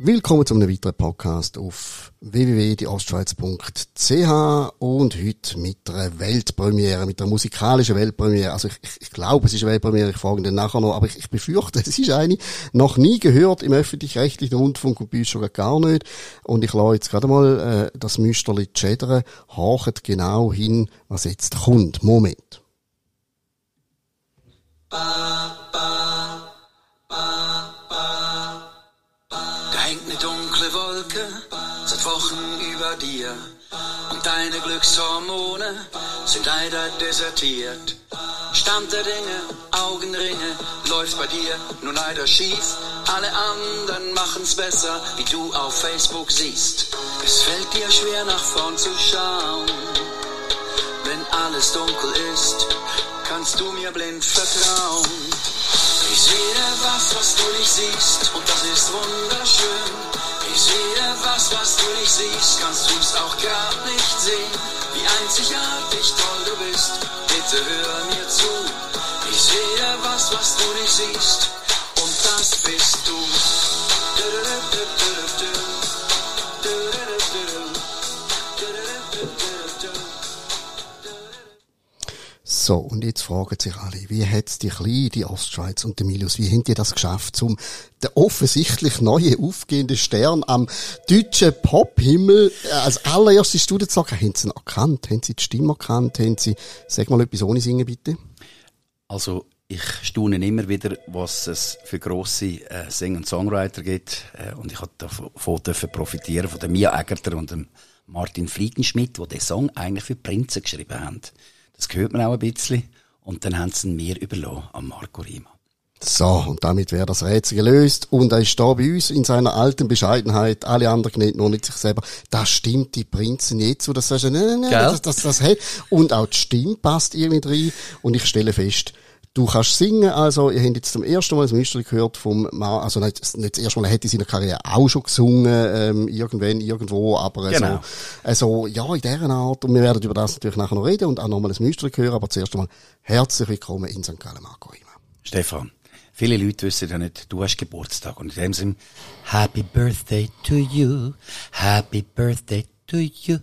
Willkommen zu einem weiteren Podcast auf www.dieostschweiz.ch und heute mit einer Weltpremiere, mit einer musikalischen Weltpremiere. Also ich, ich, ich glaube, es ist eine Weltpremiere, ich frage dann nachher noch, aber ich, ich befürchte, es ist eine, noch nie gehört im öffentlich-rechtlichen Rundfunk und bei uns schon gar nicht. Und ich lasse jetzt gerade mal äh, das Müsterli schädern, horcht genau hin, was jetzt kommt. Moment. Ba, ba, ba. Wochen über dir und deine Glückshormone sind leider desertiert. Stand der Dinge, Augenringe, läuft bei dir nur leider schief. Alle anderen machen's besser, wie du auf Facebook siehst. Es fällt dir schwer nach vorn zu schauen. Wenn alles dunkel ist, kannst du mir blind vertrauen. Ich sehe was, was du nicht siehst, und das ist wunderschön. Ich sehe was, was du nicht siehst, kannst du's auch gar nicht sehen. Wie einzigartig toll du bist, bitte hör mir zu. Ich sehe was, was du nicht siehst, und das bist du. So, und jetzt fragen sich alle, wie hat die Kleine, die Ostschweiz und der Milius, wie haben die das geschafft, um den offensichtlich neuen aufgehenden Stern am deutschen Pophimmel äh, als allererste Studie zu sagen, haben sie ihn erkannt? Haben sie die Stimme erkannt? Haben sie, sag mal etwas ohne Singen, bitte? Also, ich staune immer wieder, was es für grosse äh, Sänger und Songwriter gibt. Äh, und ich habe davon dürfen profitieren, von dem Mia Egerter und dem Martin Friedenschmidt, die den Song eigentlich für Prinzen geschrieben haben. Das hört man auch ein bisschen. Und dann haben sie ihn mir überlassen, an Marco Rima. So, und damit wäre das Rätsel gelöst. Und er ist da bei uns in seiner alten Bescheidenheit, alle anderen nicht, nur nicht sich selber. Das stimmt die Prinzen jetzt, wo das sagst, nein, nein, nein, das, das, das, das, Und auch die Stimme passt irgendwie rein. Und ich stelle fest, Du kannst singen, also, ihr habt jetzt zum ersten Mal das Mystery gehört vom Mann, also nicht, nicht das erste Mal, er hat in seiner Karriere auch schon gesungen, ähm, irgendwann, irgendwo, aber genau. so, also, ja, in dieser Art, und wir werden über das natürlich nachher noch reden und auch nochmal das Mystery hören, aber zuerst einmal herzlich willkommen in St. Gallen, Marco Rima. Stefan, viele Leute wissen ja nicht, du hast Geburtstag und in dem Sinne, Happy Birthday to you, Happy Birthday to you.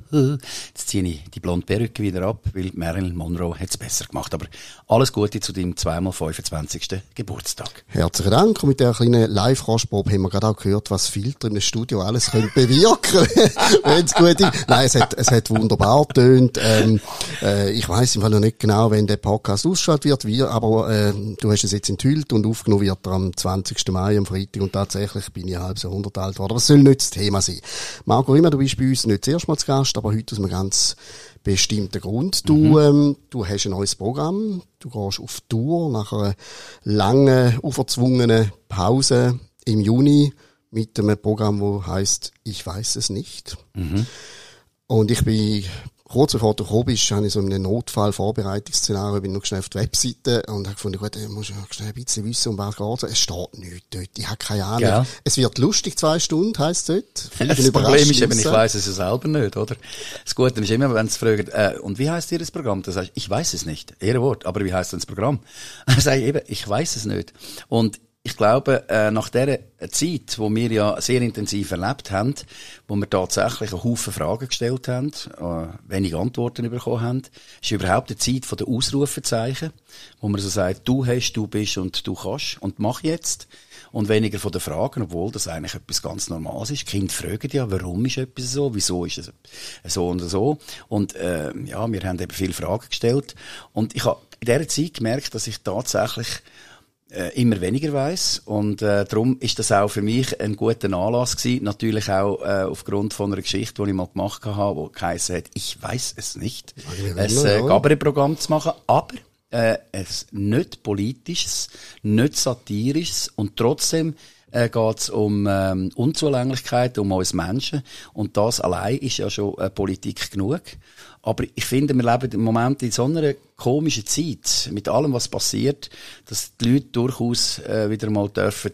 Jetzt ziehe ich die blonde Perücke wieder ab, weil Marilyn Monroe hat es besser gemacht. Aber alles Gute zu deinem zweimal 25. Geburtstag. Herzlichen Dank. Und mit der kleinen Live-Raschprobe haben wir gerade auch gehört, was Filter im Studio alles können bewirken wenn es gut ist. Nein, es hat, es hat wunderbar tönt. Ähm, äh, ich weiß im Fall noch nicht genau, wenn der Podcast ausgeschaltet wird, wie, aber äh, du hast es jetzt enthüllt und aufgenommen wird er am 20. Mai, am Freitag. Und tatsächlich bin ich halb so 100 alt geworden. Aber es soll nicht das Thema sein. Marco Rima, du bist bei uns nicht sehr erstmal zu Gast, aber heute aus einem ganz bestimmten Grund. Du, mhm. ähm, du hast ein neues Programm, du gehst auf Tour nach einer langen, uverzwungenen Pause im Juni mit einem Programm, wo heißt Ich weiß es nicht. Mhm. Und ich bin kurz bevor du gekommen bist, habe ich so einen Notfall-Vorbereitungsszenario, bin noch schnell auf die Webseite und habe gefunden, gut, ich muss ja schnell ein bisschen wissen, um was geht es. steht nichts dort. Ich habe keine Ahnung. Ja. Es wird lustig, zwei Stunden, heisst es dort. das Problem ist eben, ich weiss es ja selber nicht, oder? Das Gute ist immer, wenn sie fragen, äh, und wie heisst ihr das Programm? Dann sagst ich weiß es nicht. Ehrenwort. Aber wie heisst denn das Programm? Dann sage ich eben, ich weiß es nicht. Und ich glaube, äh, nach dieser Zeit, wo wir ja sehr intensiv erlebt haben, wo wir tatsächlich einen Haufen Fragen gestellt haben, äh, wenig Antworten bekommen haben, ist überhaupt die Zeit von der Ausrufezeichen, wo man so sagt, du hast, du bist und du kannst und mach jetzt. Und weniger von den Fragen, obwohl das eigentlich etwas ganz Normales ist. Kinder fragen ja, warum ist etwas so, wieso ist es so und so. Und äh, ja, wir haben eben viele Fragen gestellt. Und ich habe in dieser Zeit gemerkt, dass ich tatsächlich äh, immer weniger weiß und äh, darum ist das auch für mich ein guter Anlass gewesen. Natürlich auch äh, aufgrund von einer Geschichte, die ich mal gemacht habe, wo geheißen hat, ich weiß es nicht, ein äh, Gabriel-Programm zu machen, aber äh, es nicht politisches, nicht satirisches. Und trotzdem äh, geht es um ähm, Unzulänglichkeit, um uns Menschen. Und das allein ist ja schon äh, Politik genug. Aber ich finde, wir leben im Moment in so einer komischen Zeit, mit allem, was passiert, dass die Leute durchaus äh, wieder mal dürfen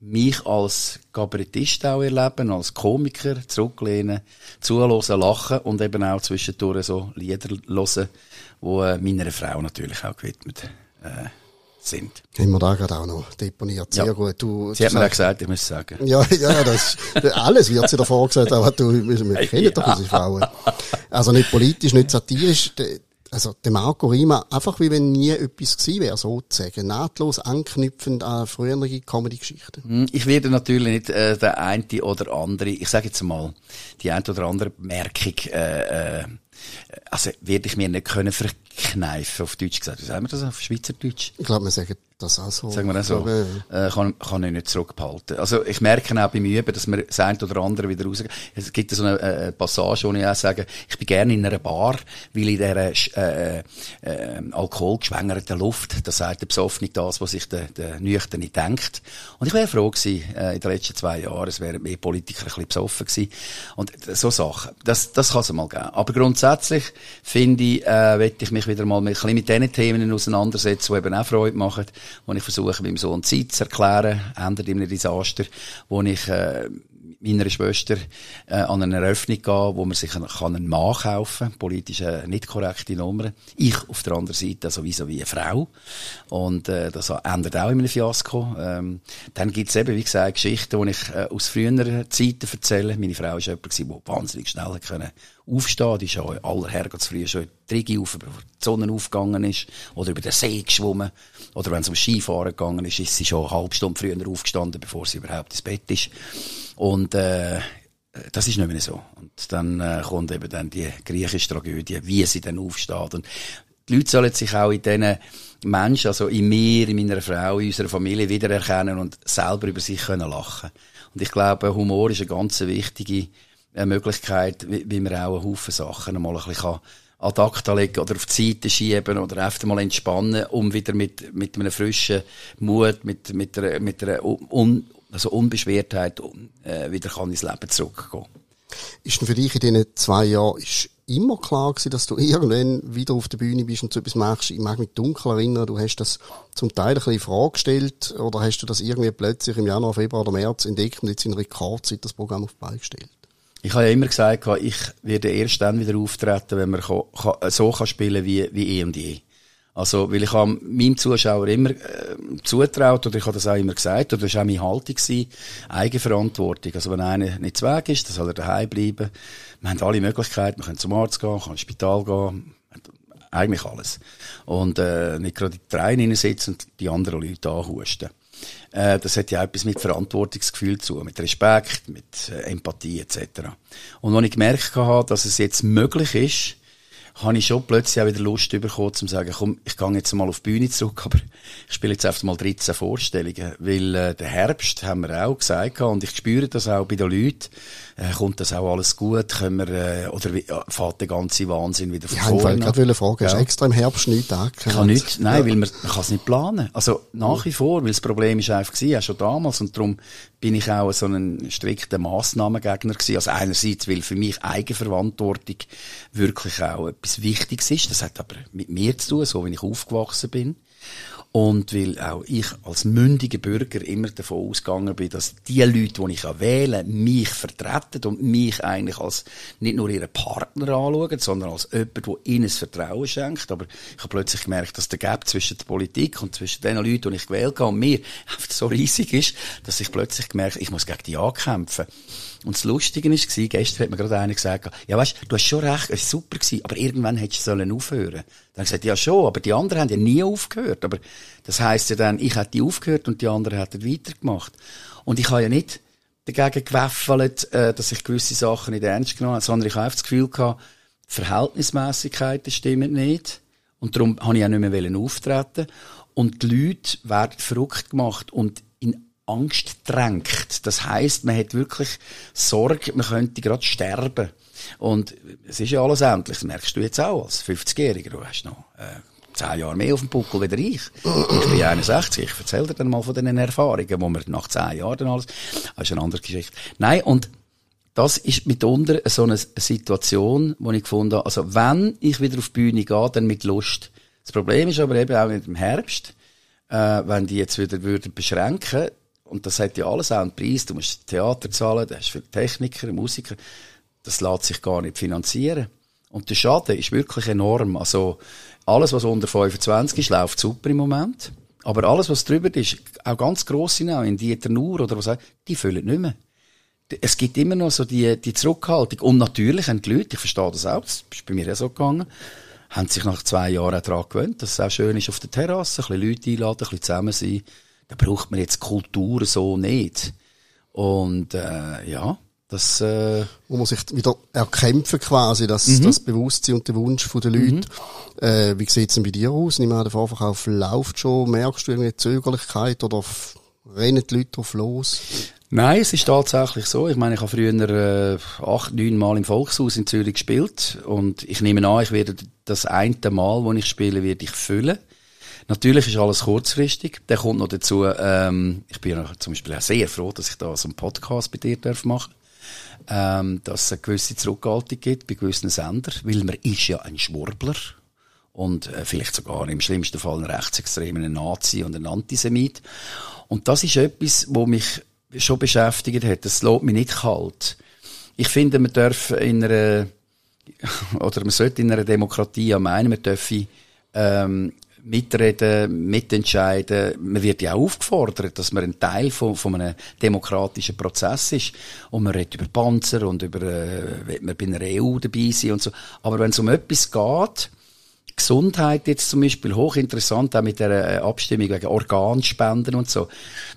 mich als Kabarettist auch erleben, als Komiker zurücklehnen, zuhören, lachen und eben auch zwischendurch so Lieder hören, die äh, meiner Frau natürlich auch gewidmet äh, sind. Haben wir da gerade auch noch deponiert. Sehr Ja. gut. Du, Sie du hat mir auch gesagt, ich muss sagen. Ja, ja, das, alles wird sie davor gesagt, aber du, wir, wir kennen doch Ja. unsere Frauen. Also nicht politisch, nicht satirisch, also der Marco Rima, einfach wie wenn nie etwas gewesen wäre, sozusagen. Nahtlos anknüpfend an frühere Comedy-Geschichten. Hm, Ich werde natürlich nicht äh, der eine oder andere, ich sage jetzt mal, die eine oder andere Bemerkung, äh, äh, also werde ich mir nicht können verkneifen, auf Deutsch gesagt. Wie sagen wir das auf Schweizerdeutsch? Ich glaube, wir sagen das auch so. Sagen wir das so. Äh, kann, kann ich nicht zurückbehalten. Also, ich merke auch beim Üben, dass mir das eine oder andere wieder rausgeht. Es gibt so eine, äh, Passage, wo ich auch sage, ich bin gerne in einer Bar, weil in dieser, äh, äh, alkoholgeschwängerten Luft, da sagt der Besoffene das, was sich der, der Nüchterne denkt. Und ich wäre froh gewesen, äh, in den letzten zwei Jahren, es wären mehr Politiker ein bisschen besoffen gewesen. Und so Sachen, das, das kann es mal geben. Aber grundsätzlich, finde ich, äh, will ich mich wieder mal mit, ein bisschen mit diesen Themen auseinandersetzen, die eben auch Freude machen, wo ich versuche, meinem Sohn Zeit zu erklären, ändert ihm ein Desaster, wo ich, äh, meiner Schwester äh, an eine Eröffnung gehen, wo man sich einen, kann einen Mann kaufen kann, politisch äh, nicht korrekte Nummer. Ich auf der anderen Seite sowieso wie eine Frau. Und äh, das ändert auch in einem Fiasko. Ähm, dann gibt's eben, wie gesagt, Geschichten, die ich äh, aus früheren Zeiten erzähle. Meine Frau war jemand, der wahnsinnig schnell können aufstehen Die ist ja aller Herrgottsfrüh schon in die Rigi auf, bevor die Sonne aufgegangen ist. Oder über den See geschwommen. Oder wenn es um Skifahren gegangen ist, ist sie schon eine halbe Stunde früher aufgestanden, bevor sie überhaupt ins Bett ist. Und äh, das ist nicht mehr so. Und dann äh, kommt eben dann die griechische Tragödie, wie sie dann aufsteht. Und die Leute sollen sich auch in diesen Menschen, also in mir, in meiner Frau, in unserer Familie wiedererkennen und selber über sich können lachen. Und ich glaube, Humor ist eine ganz wichtige äh, Möglichkeit, wie, wie man auch einen Haufen Sachen mal ein bisschen kann an die Akta legen oder auf die Seite schieben oder einfach mal entspannen, um wieder mit, mit einem frischen Mut, mit, mit einer, mit einer also Unbeschwertheit äh, wieder kann ins Leben zurückgehen. Ist denn für dich in diesen zwei Jahren ist immer klar gewesen, dass du irgendwann wieder auf der Bühne bist und so etwas machst? Ich mag mich dunkel erinnern, du hast das zum Teil ein bisschen in Frage gestellt oder hast du das irgendwie plötzlich im Januar, Februar oder März entdeckt und jetzt in Rekordzeit das Programm auf die Beine gestellt? Ich habe ja immer gesagt, ich werde erst dann wieder auftreten, wenn man so kann spielen wie, wie eh und je. Also, weil ich habe meinem Zuschauer immer äh, zutraut, oder ich habe das auch immer gesagt, oder das war auch meine Haltung, gewesen, Eigenverantwortung. Also, wenn einer nicht zu Weg ist, dann soll er daheim bleiben. Wir haben alle Möglichkeiten, wir können zum Arzt gehen, können ins Spital gehen, eigentlich alles. Und äh, nicht gerade in die Reihen hineinsitzen und die anderen Leute anhusten. Äh, das hat ja etwas mit Verantwortungsgefühl zu, mit Respekt, mit äh, Empathie etc. Und als ich gemerkt habe, dass es jetzt möglich ist, habe ich schon plötzlich auch wieder Lust bekommen, zu sagen, komm, ich gehe jetzt mal auf die Bühne zurück, aber ich spiele jetzt einfach mal 13 Vorstellungen, weil äh, der Herbst, haben wir auch gesagt, und ich spüre das auch bei den Leuten, äh, kommt das auch alles gut, können wir, äh, oder wie, äh, fährt der ganze Wahnsinn wieder von Ich wollte vorne gerade fragen, hast du Ja. extra im Herbst nichts ich angehört? kann nicht, nein, weil man, man kann es nicht planen. Also nach wie vor, weil das Problem ist einfach gewesen, auch schon damals, und darum bin ich auch so ein strikter Massnahmengegner gewesen. Also einerseits, weil für mich Eigenverantwortung wirklich auch etwas Wichtiges ist. Das hat aber mit mir zu tun, so wie ich aufgewachsen bin. Und weil auch ich als mündiger Bürger immer davon ausgegangen bin, dass die Leute, die ich wähle, mich vertreten und mich eigentlich als nicht nur ihren Partner anschauen, sondern als jemand, der ihnen das Vertrauen schenkt. Aber ich habe plötzlich gemerkt, dass der Gap zwischen der Politik und zwischen den Leuten, die ich gewählt habe, und mir so riesig ist, dass ich plötzlich gemerkt habe, ich muss gegen die ankämpfen. Und das Lustige war, gestern hat mir gerade einer gesagt, ja weißt, du hast schon recht, es war super gewesen, aber irgendwann hättest du sollen aufhören. Dann habe ich gesagt, ja schon, aber die anderen haben ja nie aufgehört. Aber das heisst ja dann, ich hätte aufgehört und die anderen hätten weitergemacht. Und ich habe ja nicht dagegen gewaffelt, äh, dass ich gewisse Sachen nicht ernst genommen habe, sondern ich habe einfach das Gefühl gehabt, die Verhältnismässigkeiten stimmen nicht. Und darum habe ich auch nicht mehr auftreten. Und die Leute werden verrückt gemacht und Angst drängt. Das heißt, man hat wirklich Sorge, man könnte gerade sterben. Und es ist ja alles endlich. Das merkst du jetzt auch als 50-Jähriger. Du hast noch äh, zehn Jahre mehr auf dem Buckel wie ich. Ich bin 61. Ich erzähle dir dann mal von diesen Erfahrungen, wo man nach zehn Jahren dann alles... Das ist eine andere Geschichte. Nein, und das ist mitunter so eine Situation, wo ich gefunden habe, also wenn ich wieder auf die Bühne gehe, dann mit Lust. Das Problem ist aber eben auch mit dem Herbst, äh, wenn die jetzt wieder würden beschränken, und das hat ja alles auch einen Preis, du musst Theater zahlen, du hast viele Techniker, Musiker, das lässt sich gar nicht finanzieren. Und der Schaden ist wirklich enorm. Also alles, was unter 25 ist, läuft super im Moment. Aber alles, was drüber ist, auch ganz grosse in Dieter Nuhr oder was auch, die füllen nicht mehr. Es gibt immer noch so die, die Zurückhaltung. Und natürlich haben die Leute, ich verstehe das auch, das ist bei mir auch so gegangen, haben sich nach zwei Jahren auch daran gewöhnt, dass es auch schön ist auf der Terrasse, ein bisschen Leute einladen, ein bisschen zusammen sein. Da braucht man jetzt Kultur so nicht. Und äh, ja, das... Äh, Wo man sich wieder erkämpfen quasi, das, mhm. das Bewusstsein und der Wunsch der Leute. Mhm. Äh, wie sieht's denn bei dir aus? Nimm an, der Vorverkauf läuft schon. Merkst du irgendwie Zögerlichkeit oder rennen die Leute drauf los? Nein, es ist tatsächlich so. Ich meine, ich habe früher äh, acht, neun Mal im Volkshaus in Zürich gespielt und ich nehme an, ich werde das eine Mal, wo ich spiele, werde ich füllen. Natürlich ist alles kurzfristig. Der kommt noch dazu, ähm, ich bin zum Beispiel auch sehr froh, dass ich da so einen Podcast bei dir darf machen ähm, dass es eine gewisse Zurückhaltung gibt bei gewissen Sendern, weil man ist ja ein Schwurbler und äh, vielleicht sogar im schlimmsten Fall ein Rechtsextrem, ein Nazi und ein Antisemit. Und das ist etwas, wo mich schon beschäftigt hat. Das lässt mich nicht kalt. Ich finde, man darf in einer, oder man sollte in einer Demokratie ja meinen, man dürfe, ähm, mitreden, mitentscheiden. Man wird ja auch aufgefordert, dass man ein Teil von, von einem demokratischen Prozess ist. Und man redet über Panzer und über, äh, man bei einer EU dabei sein und so. Aber wenn es um etwas geht, Gesundheit jetzt zum Beispiel hochinteressant, auch mit der äh, Abstimmung wegen Organspenden und so,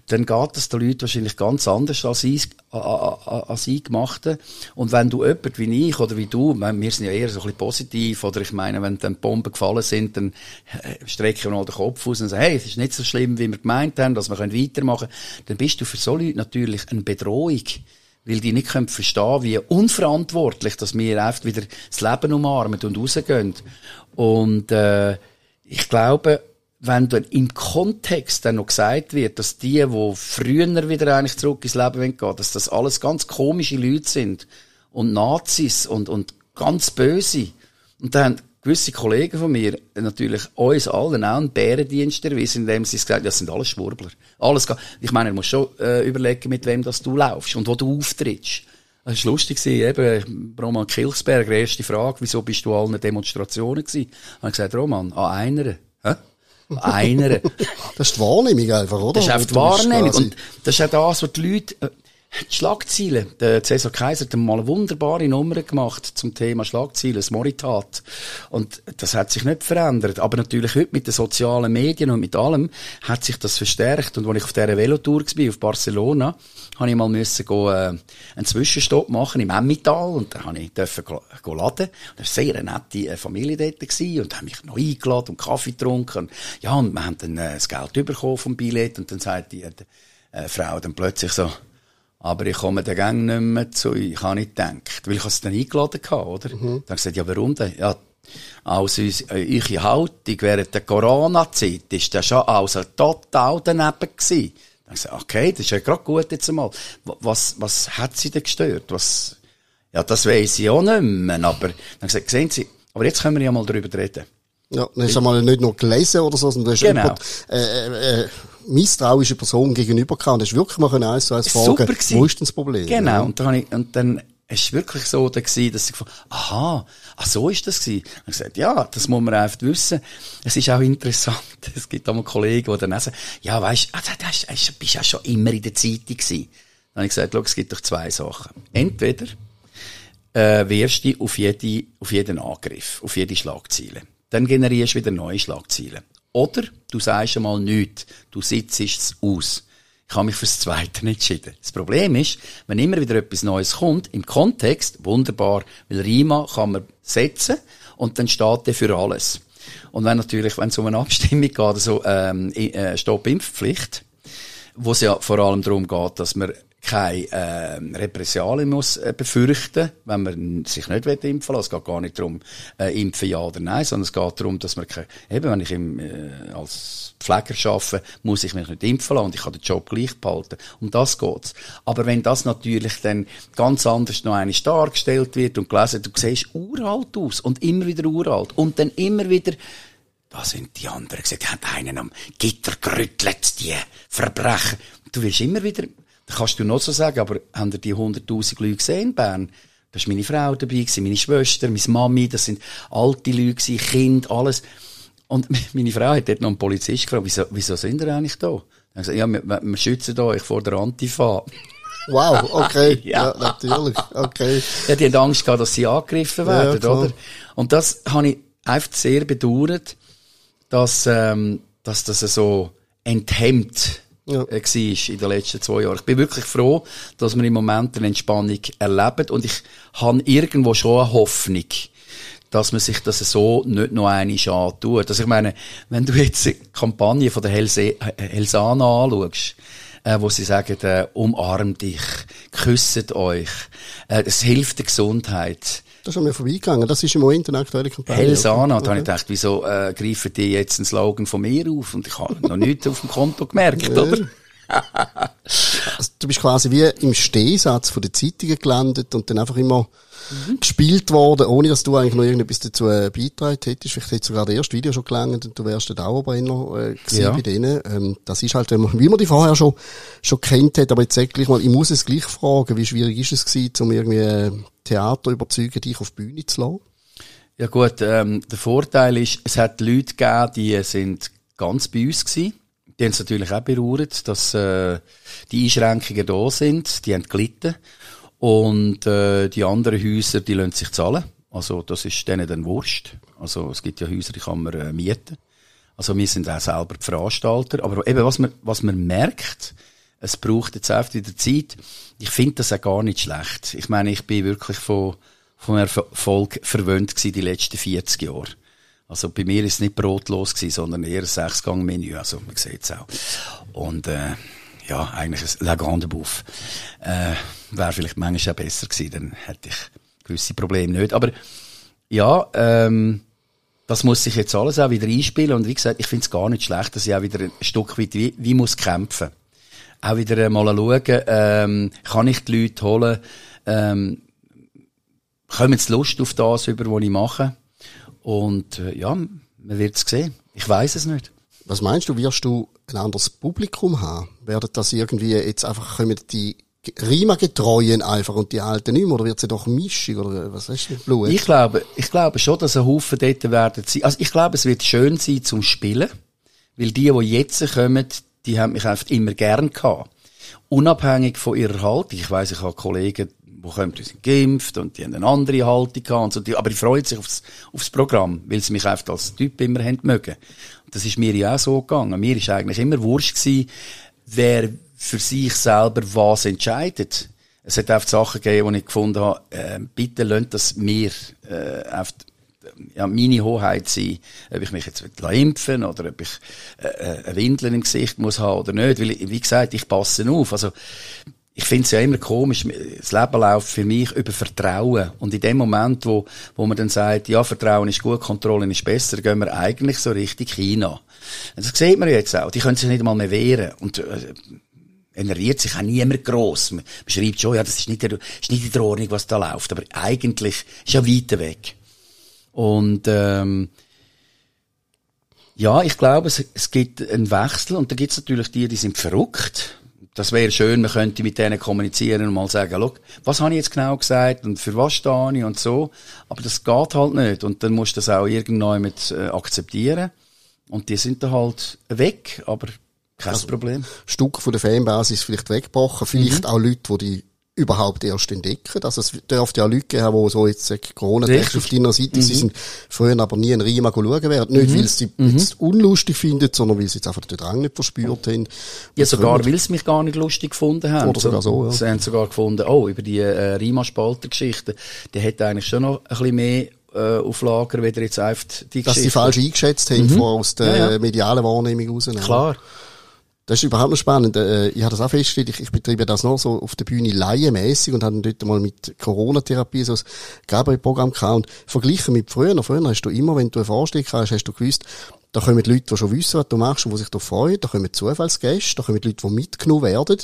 dann geht es den Leuten wahrscheinlich ganz anders als ich, als ich gemachte. Und wenn du jemand wie ich oder wie du, wir sind ja eher so ein bisschen positiv, oder ich meine, wenn dann Bomben gefallen sind, dann äh, strecken wir mal den Kopf aus und sagen, hey, es ist nicht so schlimm, wie wir gemeint haben, dass wir weitermachen können, dann bist du für so Leute natürlich eine Bedrohung weil die nicht können verstehen, wie unverantwortlich, dass wir einfach wieder das Leben umarmen und rausgehen. Und äh, ich glaube, wenn dann im Kontext dann noch gesagt wird, dass die, die früher wieder eigentlich zurück ins Leben gehen dass das alles ganz komische Leute sind und Nazis und, und ganz böse. Und dann gewisse Kollegen von mir natürlich uns allen auch einen Bärendienst erwiesen, indem sie gesagt haben, das sind alles Schwurbler. Alles, ich meine, du musst schon äh, überlegen, mit wem das du laufst und wo du auftrittst. Es war lustig, eben, Roman Kilchsberger, erste Frage, wieso bist du allen Demonstrationen gewesen? Und ich gesagt, Roman, an einer. Hä? Einer. das ist die Wahrnehmung einfach, oder? Das ist einfach die Wahrnehmung. Und das ist auch das, was die Leute, äh, die Schlagziele. Der Cäsar Kaiser hat mal eine wunderbare Nummer gemacht zum Thema Schlagziele, das Moritat. Und das hat sich nicht verändert. Aber natürlich heute mit den sozialen Medien und mit allem hat sich das verstärkt. Und als ich auf dieser Velotour war, auf Barcelona, habe ich mal müssen go, äh, einen Zwischenstopp machen im Emmental und da habe ich dürfen laden. Und das war eine sehr nette äh, Familie dort und haben mich noch eingeladen und Kaffee getrunken. Ja, und wir haben dann äh, das Geld bekommen vom Billett und dann sagt die äh, Frau dann plötzlich so, aber ich komme den Gang nicht mehr zu euch. Ich habe nicht gedacht. Weil ich es dann eingeladen hatte, oder? Mhm. Dann gesagt, ja, warum denn? Ja, also, eure Haltung während der Corona-Zeit ist das schon also total daneben gewesen. Dann gesagt, okay, das ist ja gerade gut jetzt einmal. Was, was hat sie denn gestört? Was, ja, das weiss ich auch nicht mehr. Aber, dann gesagt, sehen Sie, aber jetzt können wir ja mal darüber reden. Ja, dann hast du mal nicht nur gelesen oder so, sondern du hast genau. jemand, äh, äh, äh misstrauische Person gegenüber gehabt. Und hast wirklich mal eins zu eins fragen, wo ist denn das Problem? Genau. Ja. Und dann, ich, und dann es ist wirklich so da gewesen, dass ich gefragt, aha, ach so ist das gewesen. Und ich gesagt, ja, das muss man einfach wissen. Es ist auch interessant. Es gibt auch mal Kollegen, die dann sagen, ja, weisst, ah, du bist ja schon immer in der Zeitung gewesen. Dann habe ich gesagt, es gibt doch zwei Sachen. Entweder, äh, wehrst du auf jede, auf jeden Angriff, auf jede Schlagziele. Dann generierst du wieder neue Schlagziele. Oder du sagst einmal nichts, du sitzt es aus. Ich habe mich fürs Zweite entschieden. Das Problem ist, wenn immer wieder etwas Neues kommt, im Kontext, wunderbar, weil Rima kann man setzen und dann steht der für alles. Und wenn natürlich, wenn es um eine Abstimmung geht, also ähm, äh, Stopp-Impfpflicht, wo es ja vor allem darum geht, dass man keine äh, Repressalien muss äh, befürchten, wenn man sich nicht impfen will. Es geht gar nicht darum, äh, impfen ja oder nein, sondern es geht darum, dass man keine, eben, wenn ich im, äh, als Pfleger arbeite, muss ich mich nicht impfen lassen und ich kann den Job gleich behalten. Um das geht's. Aber wenn das natürlich dann ganz anders noch einmal dargestellt wird und gelesen, du siehst uralt aus und immer wieder uralt und dann immer wieder da sind die anderen gesagt, die haben einen am Gitter gerüttelt, die Verbrechen. Du wirst immer wieder das kannst du noch so sagen, aber haben die 100.000 Leute gesehen in Bern? Da war meine Frau dabei, meine Schwester, meine Mami, das sind alte Leute, Kinder, alles. Und meine Frau hat dort noch einen Polizist gefragt, wieso, wieso sind wir eigentlich da? Dann gesagt, ja, wir, wir schützen euch vor der Antifa. Wow, okay. Ja. ja. natürlich. Okay. Ja, die haben Angst gehabt, dass sie angegriffen Ja, werden, klar. oder? Und das habe ich einfach sehr bedauert, dass, ähm, dass das so enthemmt Ja. äh, war in den letzten zwei Jahren. Ich bin wirklich froh, dass wir im Moment eine Entspannung erleben und ich habe irgendwo schon eine Hoffnung, dass man sich das so nicht noch einmal antut. Also ich meine, wenn du jetzt die Kampagne von der äh, Helsana anschaust, äh, wo sie sagen, äh, umarmt dich, küsset euch, äh, es hilft der Gesundheit. Das ist an mir vorbeigegangen. Das ist im Moment eine aktuelle Kampagne. Helsana, da habe ich gedacht, wieso äh, greifen die jetzt einen Slogan von mir auf? Und ich habe noch nichts auf dem Konto gemerkt, oder? Also, du bist quasi wie im Stehsatz von den Zeitungen gelandet und dann einfach immer Mhm. gespielt worden, ohne dass du eigentlich noch irgendetwas dazu äh, beitragen hättest. Vielleicht hätte sogar das erste Video schon gelangt und du wärst der Dauerbrenner äh, gewesen Ja. bei denen. Ähm, das ist halt, wenn man, wie man die vorher schon, schon kennt hat, aber jetzt sag gleich mal, ich muss es gleich fragen, wie schwierig ist es gewesen, um irgendwie äh, Theater überzeugen, dich auf die Bühne zu lassen? Ja gut, ähm, der Vorteil ist, es hat Leute gegeben, die sind ganz bei uns gewesen. Die haben es natürlich auch berührt, dass äh, die Einschränkungen da sind, die haben gelitten. Und äh, die anderen Häuser, die lassen sich zahlen. Also das ist denen dann Wurscht. Also es gibt ja Häuser, die kann man äh, mieten. Also wir sind auch selber die Veranstalter. Aber eben, was man, was man merkt, es braucht jetzt einfach wieder Zeit. Ich finde das auch gar nicht schlecht. Ich meine, ich bin wirklich von, von Erfolg verwöhnt gewesen die letzten 40 Jahre. Also bei mir ist es nicht brotlos gewesen, sondern eher ein Sechsgang-Menü. Also man sieht es auch. Und äh, ja, eigentlich ein La Grande Bouffe. Äh, Wäre vielleicht manchmal auch besser gewesen, dann hätte ich gewisse Probleme nicht. Aber ja, ähm, das muss sich jetzt alles auch wieder einspielen. Und wie gesagt, ich finde es gar nicht schlecht, dass ich auch wieder ein Stück weit wie, wie muss kämpfen. Auch wieder mal schauen, ähm, kann ich die Leute holen, ähm, kommen sie Lust auf das über, was ich mache. Und äh, ja, man wird es sehen. Ich weiß es nicht. Was meinst du, wirst du ein anderes Publikum haben? Werden das irgendwie jetzt einfach, kommen die Riemengetreuen einfach und die Alten nicht mehr? Oder wird ja doch Mischung? Oder was hast du mit Blut? Ich glaube, ich glaube schon, dass ein Haufen dort werden sein. Also ich glaube, es wird schön sein zum Spielen. Weil die, die jetzt kommen, die haben mich einfach immer gern gehabt. Unabhängig von ihrer Haltung. Ich weiss, ich habe Kollegen, die kommen, die sind geimpft und die haben eine andere Haltung gehabt so. Die, aber die freuen sich aufs, aufs Programm, weil sie mich einfach als Typ immer haben mögen. Das ist mir ja auch so gegangen. Mir ist eigentlich immer wurscht gewesen, wer für sich selber was entscheidet. Es hat oft Sachen gegeben, wo ich gefunden habe, äh, bitte lasst das mir äh, ja, meine Hoheit sein, ob ich mich jetzt impfen oder ob ich äh, äh, eine Windel im Gesicht muss haben oder nicht. Weil, wie gesagt, ich passe auf. Also, ich finde es ja immer komisch, das Leben läuft für mich über Vertrauen. Und in dem Moment, wo, wo man dann sagt, ja, Vertrauen ist gut, Kontrolle ist besser, gehen wir eigentlich so richtig China. Das sieht man jetzt auch. Die können sich nicht einmal mehr wehren. Und, äh, generiert sich auch niemand gross. Man man schreibt schon, ja, das ist nicht, der, ist nicht in der Ordnung, was da läuft. Aber eigentlich ist ja weiter weg. Und ähm, ja, ich glaube, es, es gibt einen Wechsel und da gibt es natürlich die, die sind verrückt. Das wäre schön, man könnte mit denen kommunizieren und mal sagen, schau, was habe ich jetzt genau gesagt und für was stehe ich und so. Aber das geht halt nicht und dann musst du das auch irgendwann mit äh, akzeptieren. Und die sind dann halt weg, aber kein Problem. Stück von der Fanbasis vielleicht weggebrochen. Vielleicht Mhm. auch Leute, die die überhaupt erst entdecken. Also es dürfte ja Leute geben, die so jetzt äh, corona Richtig. Mhm. auf deiner Seite sie sind, früher aber nie einen Riemen schauen werden. Nicht, weil sie jetzt unlustig finden, sondern weil sie jetzt einfach den Drang nicht verspürt haben. Ja, sogar, weil sie mich gar nicht lustig gefunden haben. Oder sogar so, ja. Sie haben sogar gefunden, oh, über die äh, Rima-Spalter-Geschichte, die hätte eigentlich schon noch ein bisschen mehr äh, auf Lager, weder jetzt einfach die Dass sie Geschichte. falsch eingeschätzt haben, von aus der Ja, ja. medialen Wahrnehmung raus. Klar. Das ist überhaupt noch spannend. Äh, Ich habe das auch festgestellt. Ich, ich betreibe das noch so auf der Bühne laienmässig und habe dort mal mit Corona-Therapie so ein Gabriel-Programm gehabt. Und verglichen mit früher, früher hast du immer, wenn du eine Vorstellung hast, hast du gewusst, da kommen Leute, die schon wissen, was du machst und die sich da freuen. Da kommen Zufallsgäste, da kommen Leute, die mitgenommen werden.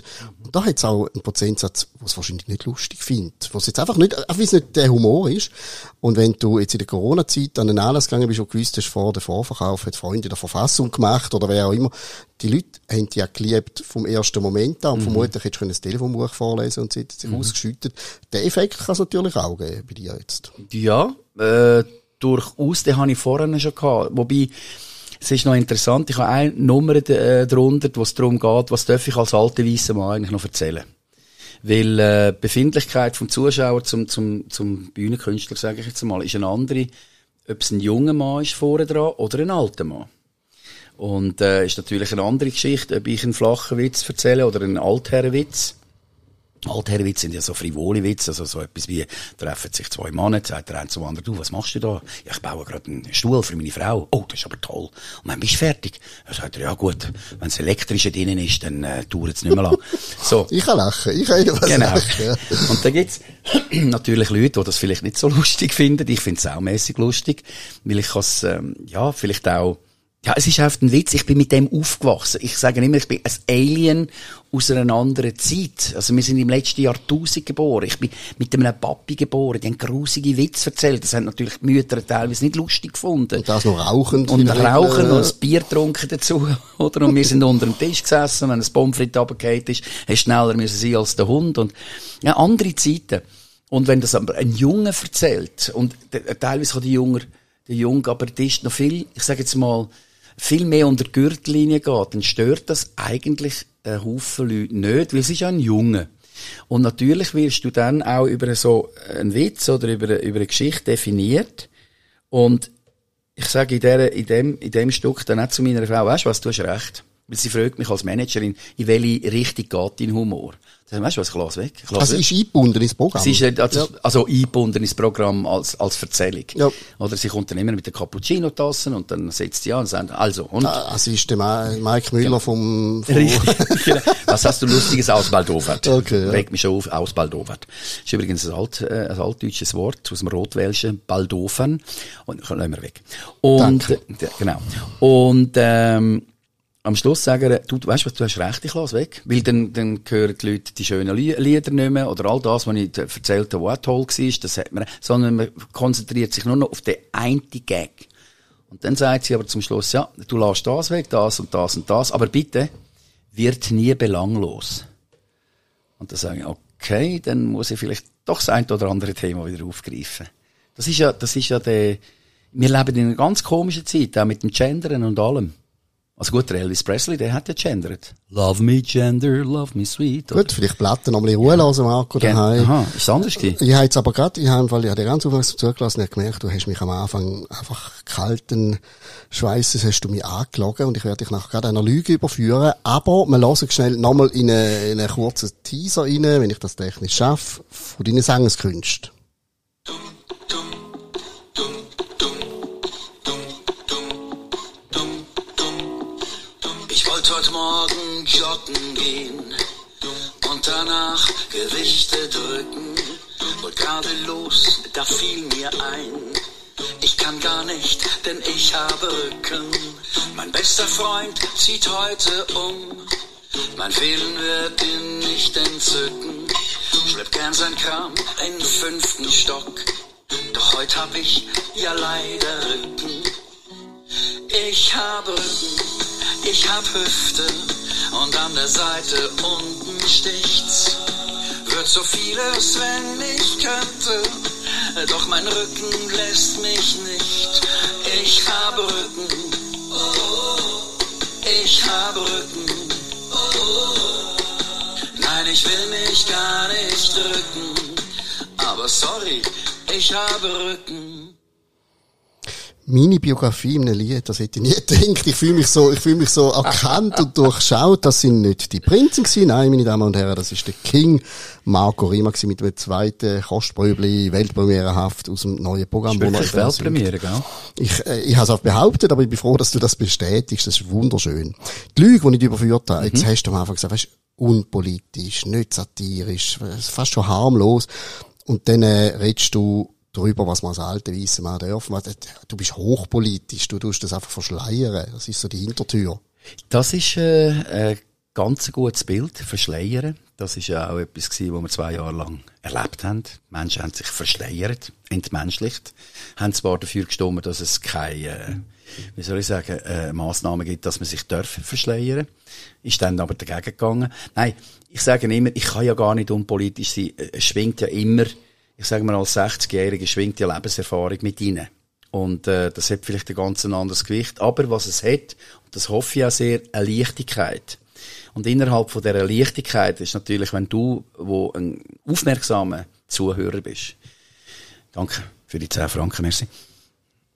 Und da hat es auch einen Prozentsatz, der es wahrscheinlich nicht lustig findet. Was jetzt einfach nicht, einfach weil es nicht der Humor ist. Und wenn du jetzt in der Corona-Zeit an den Anlass gegangen bist und gewusst hast, vor dem Vorverkauf hat Freunde der Verfassung gemacht oder wer auch immer, die Leute haben dich ja geliebt vom ersten Moment an und vermutlich hättest du ein Telefonbuch vorlesen und sie hätten sich ausgeschüttet. Den Effekt kann es natürlich auch geben bei dir jetzt. Ja, äh, durchaus, den habe ich vorher schon gehabt. Wobei, es ist noch interessant, ich habe eine Nummer äh, drunter, wo es darum geht, was darf ich als alter weißer Mann eigentlich noch erzählen. Weil äh, Befindlichkeit vom Zuschauer zum, zum, zum Bühnenkünstler, sage ich jetzt mal, ist eine andere, ob es ein junger Mann ist vorne dran oder ein alter Mann. Und äh, ist natürlich eine andere Geschichte, ob ich einen flachen Witz erzähle oder einen Altherrenwitz. Altherrenwitze sind ja so frivole Witze, also so etwas wie, treffen sich zwei Männer, sagt der eine zum anderen, du, was machst du da? Ja, ich baue gerade einen Stuhl für meine Frau. Oh, das ist aber toll. Und dann bist du fertig. Dann sagt er, ja gut, wenn es elektrische drinnen ist, dann äh, dauert es nicht mehr lang. So. Ich kann lachen, ich kann was Genau. lachen. Ja. Und da gibt's natürlich Leute, die das vielleicht nicht so lustig finden. Ich finde es auch mäßig lustig, weil ich es, ähm, ja, vielleicht auch, ja, es ist einfach ein Witz. Ich bin mit dem aufgewachsen. Ich sage immer, ich bin ein Alien aus einer anderen Zeit. Also wir sind im letzten Jahrtausend geboren. Ich bin mit einem Papi geboren. Die haben grusige Witze erzählt. Das haben natürlich die Mütter teilweise nicht lustig gefunden. Und das noch rauchend. Und der rauchen äh, und ein Bier getrunken dazu, oder? Und wir sind unter dem Tisch gesessen, wenn ein Pommes frites runtergefallen ist, hast schneller müssen sein als der Hund und, ja, andere Zeiten. Und wenn das aber ein Junge erzählt, und de- teilweise kann die Junge, der junge Kabarettist noch viel, ich sage jetzt mal, viel mehr unter die Gürtellinie geht, dann stört das eigentlich einen Haufen Leute nicht, weil es ist ja ein Junge. Und natürlich wirst du dann auch über so einen Witz oder über, über eine Geschichte definiert. Und ich sage in, der, in, dem, in dem Stück dann auch zu meiner Frau, weißt du was, du hast recht. Sie fragt mich als Managerin, in welche Richtung geht dein Humor? Dann weißt du was, ich lasse weg. Lasse Also weg. ist eingebunden ins Programm. Sie ist also, Ja. also eingebunden ins Programm als, als Erzählung. Ja. Oder sie kommt dann immer mit der Cappuccino-Tassen und dann setzt sie an und sagt, also, und? Also ist der Mike Müller vom, vom Richtig. Genau. Was hast du Lustiges aus Baldowert? Okay, ja. Regt mich schon auf, aus Baldowert. Das ist übrigens ein, alt, äh, ein altdeutsches Wort aus dem Rotwelschen, Baldofern. Und lassen wir weg. Und, Danke. äh, genau. Und, ähm, am Schluss sagen, du, weißt was, du hast recht, ich lasse weg. Weil dann, dann hören die Leute die schönen Lie- Lieder nicht mehr, oder all das, was ich erzählt habe, was toll war, das hat man, sondern man konzentriert sich nur noch auf den einen Gag. Und dann sagt sie aber zum Schluss, ja, du lässt das weg, das und das und das, aber bitte, wird nie belanglos. Und dann sage ich, okay, dann muss ich vielleicht doch das ein oder andere Thema wieder aufgreifen. Das ist ja, das ist ja der, wir leben in einer ganz komischen Zeit, auch mit dem Gendern und allem. Also gut, der Elvis Presley, der hat ja gendert. Love me gender, love me sweet. oder? Gut, vielleicht Platten noch ein bisschen Ruhe lassen, Marco, Gen- daheim. Aha, ist es anders gewesen? Ich habe jetzt aber gerade, ich habe Fall, ich habe dir ganz aufmerksam zugelassen, ich habe gemerkt, du hast mich am Anfang einfach kalten Schweißes hast du mich angelogen und ich werde dich nachher gerade einer Lüge überführen. Aber wir hören schnell nochmal in einen, in einen kurzen Teaser rein, wenn ich das technisch schaffe, von deinen Sangeskünsten. Ich wollte heute Morgen joggen gehen und danach Gewichte drücken. Wollte gerade los, da fiel mir ein. Ich kann gar nicht, denn ich habe Rücken. Mein bester Freund zieht heute um. Mein Fehlen wird ihn nicht entzücken. Schleppt gern sein Kram in fünften Stock. Doch heute hab ich ja leider Rücken. Ich habe Rücken, ich hab Hüfte und an der Seite unten sticht's. Wird so vieles, wenn ich könnte, doch mein Rücken lässt mich nicht. Ich habe Rücken, ich habe Rücken. Nein, ich will mich gar nicht drücken, aber sorry, ich habe Rücken. Meine Biografie in einem Lied, das hätte ich nie gedacht. Ich fühle mich so, ich fühle mich so erkannt und durchschaut. Das sind nicht die Prinzen gewesen. Nein, meine Damen und Herren, das ist der King Marco Rima gewesen mit dem zweiten Kostpröbli Weltpremierenhaft aus dem neuen Programm. eben singt. Weltpremiere, gell? Ich, äh, ich habe es auch behauptet, aber ich bin froh, dass du das bestätigst. Das ist wunderschön. Die Lüge, die ich überführt habe, jetzt hast du am Anfang gesagt, weißt, unpolitisch, nicht satirisch, fast schon harmlos. Und dann äh, redest du darüber, was man als alte Weisse Mann. Was- Du bist hochpolitisch, du tust das einfach verschleiern. Das ist so die Hintertür. Das ist äh, ein ganz gutes Bild, verschleiern. Das ist ja auch etwas was wir zwei Jahre lang erlebt haben. Die Menschen haben sich verschleiert, entmenschlicht, haben zwar dafür gestimmt, dass es keine, äh, wie soll ich sagen, äh, Massnahmen gibt, dass man sich darf verschleiern. Ist dann aber dagegen gegangen. Nein, ich sage immer, ich kann ja gar nicht unpolitisch sein. Es schwingt ja immer, ich sage mal als 60-Jährige, schwingt ja Lebenserfahrung mit rein. Und äh, das hat vielleicht ein ganz anderes Gewicht. Aber was es hat, und das hoffe ich auch sehr, eine Leichtigkeit. Und innerhalb von dieser Leichtigkeit ist natürlich, wenn du, wo ein aufmerksamer Zuhörer bist, danke für die 10 Franken, merci.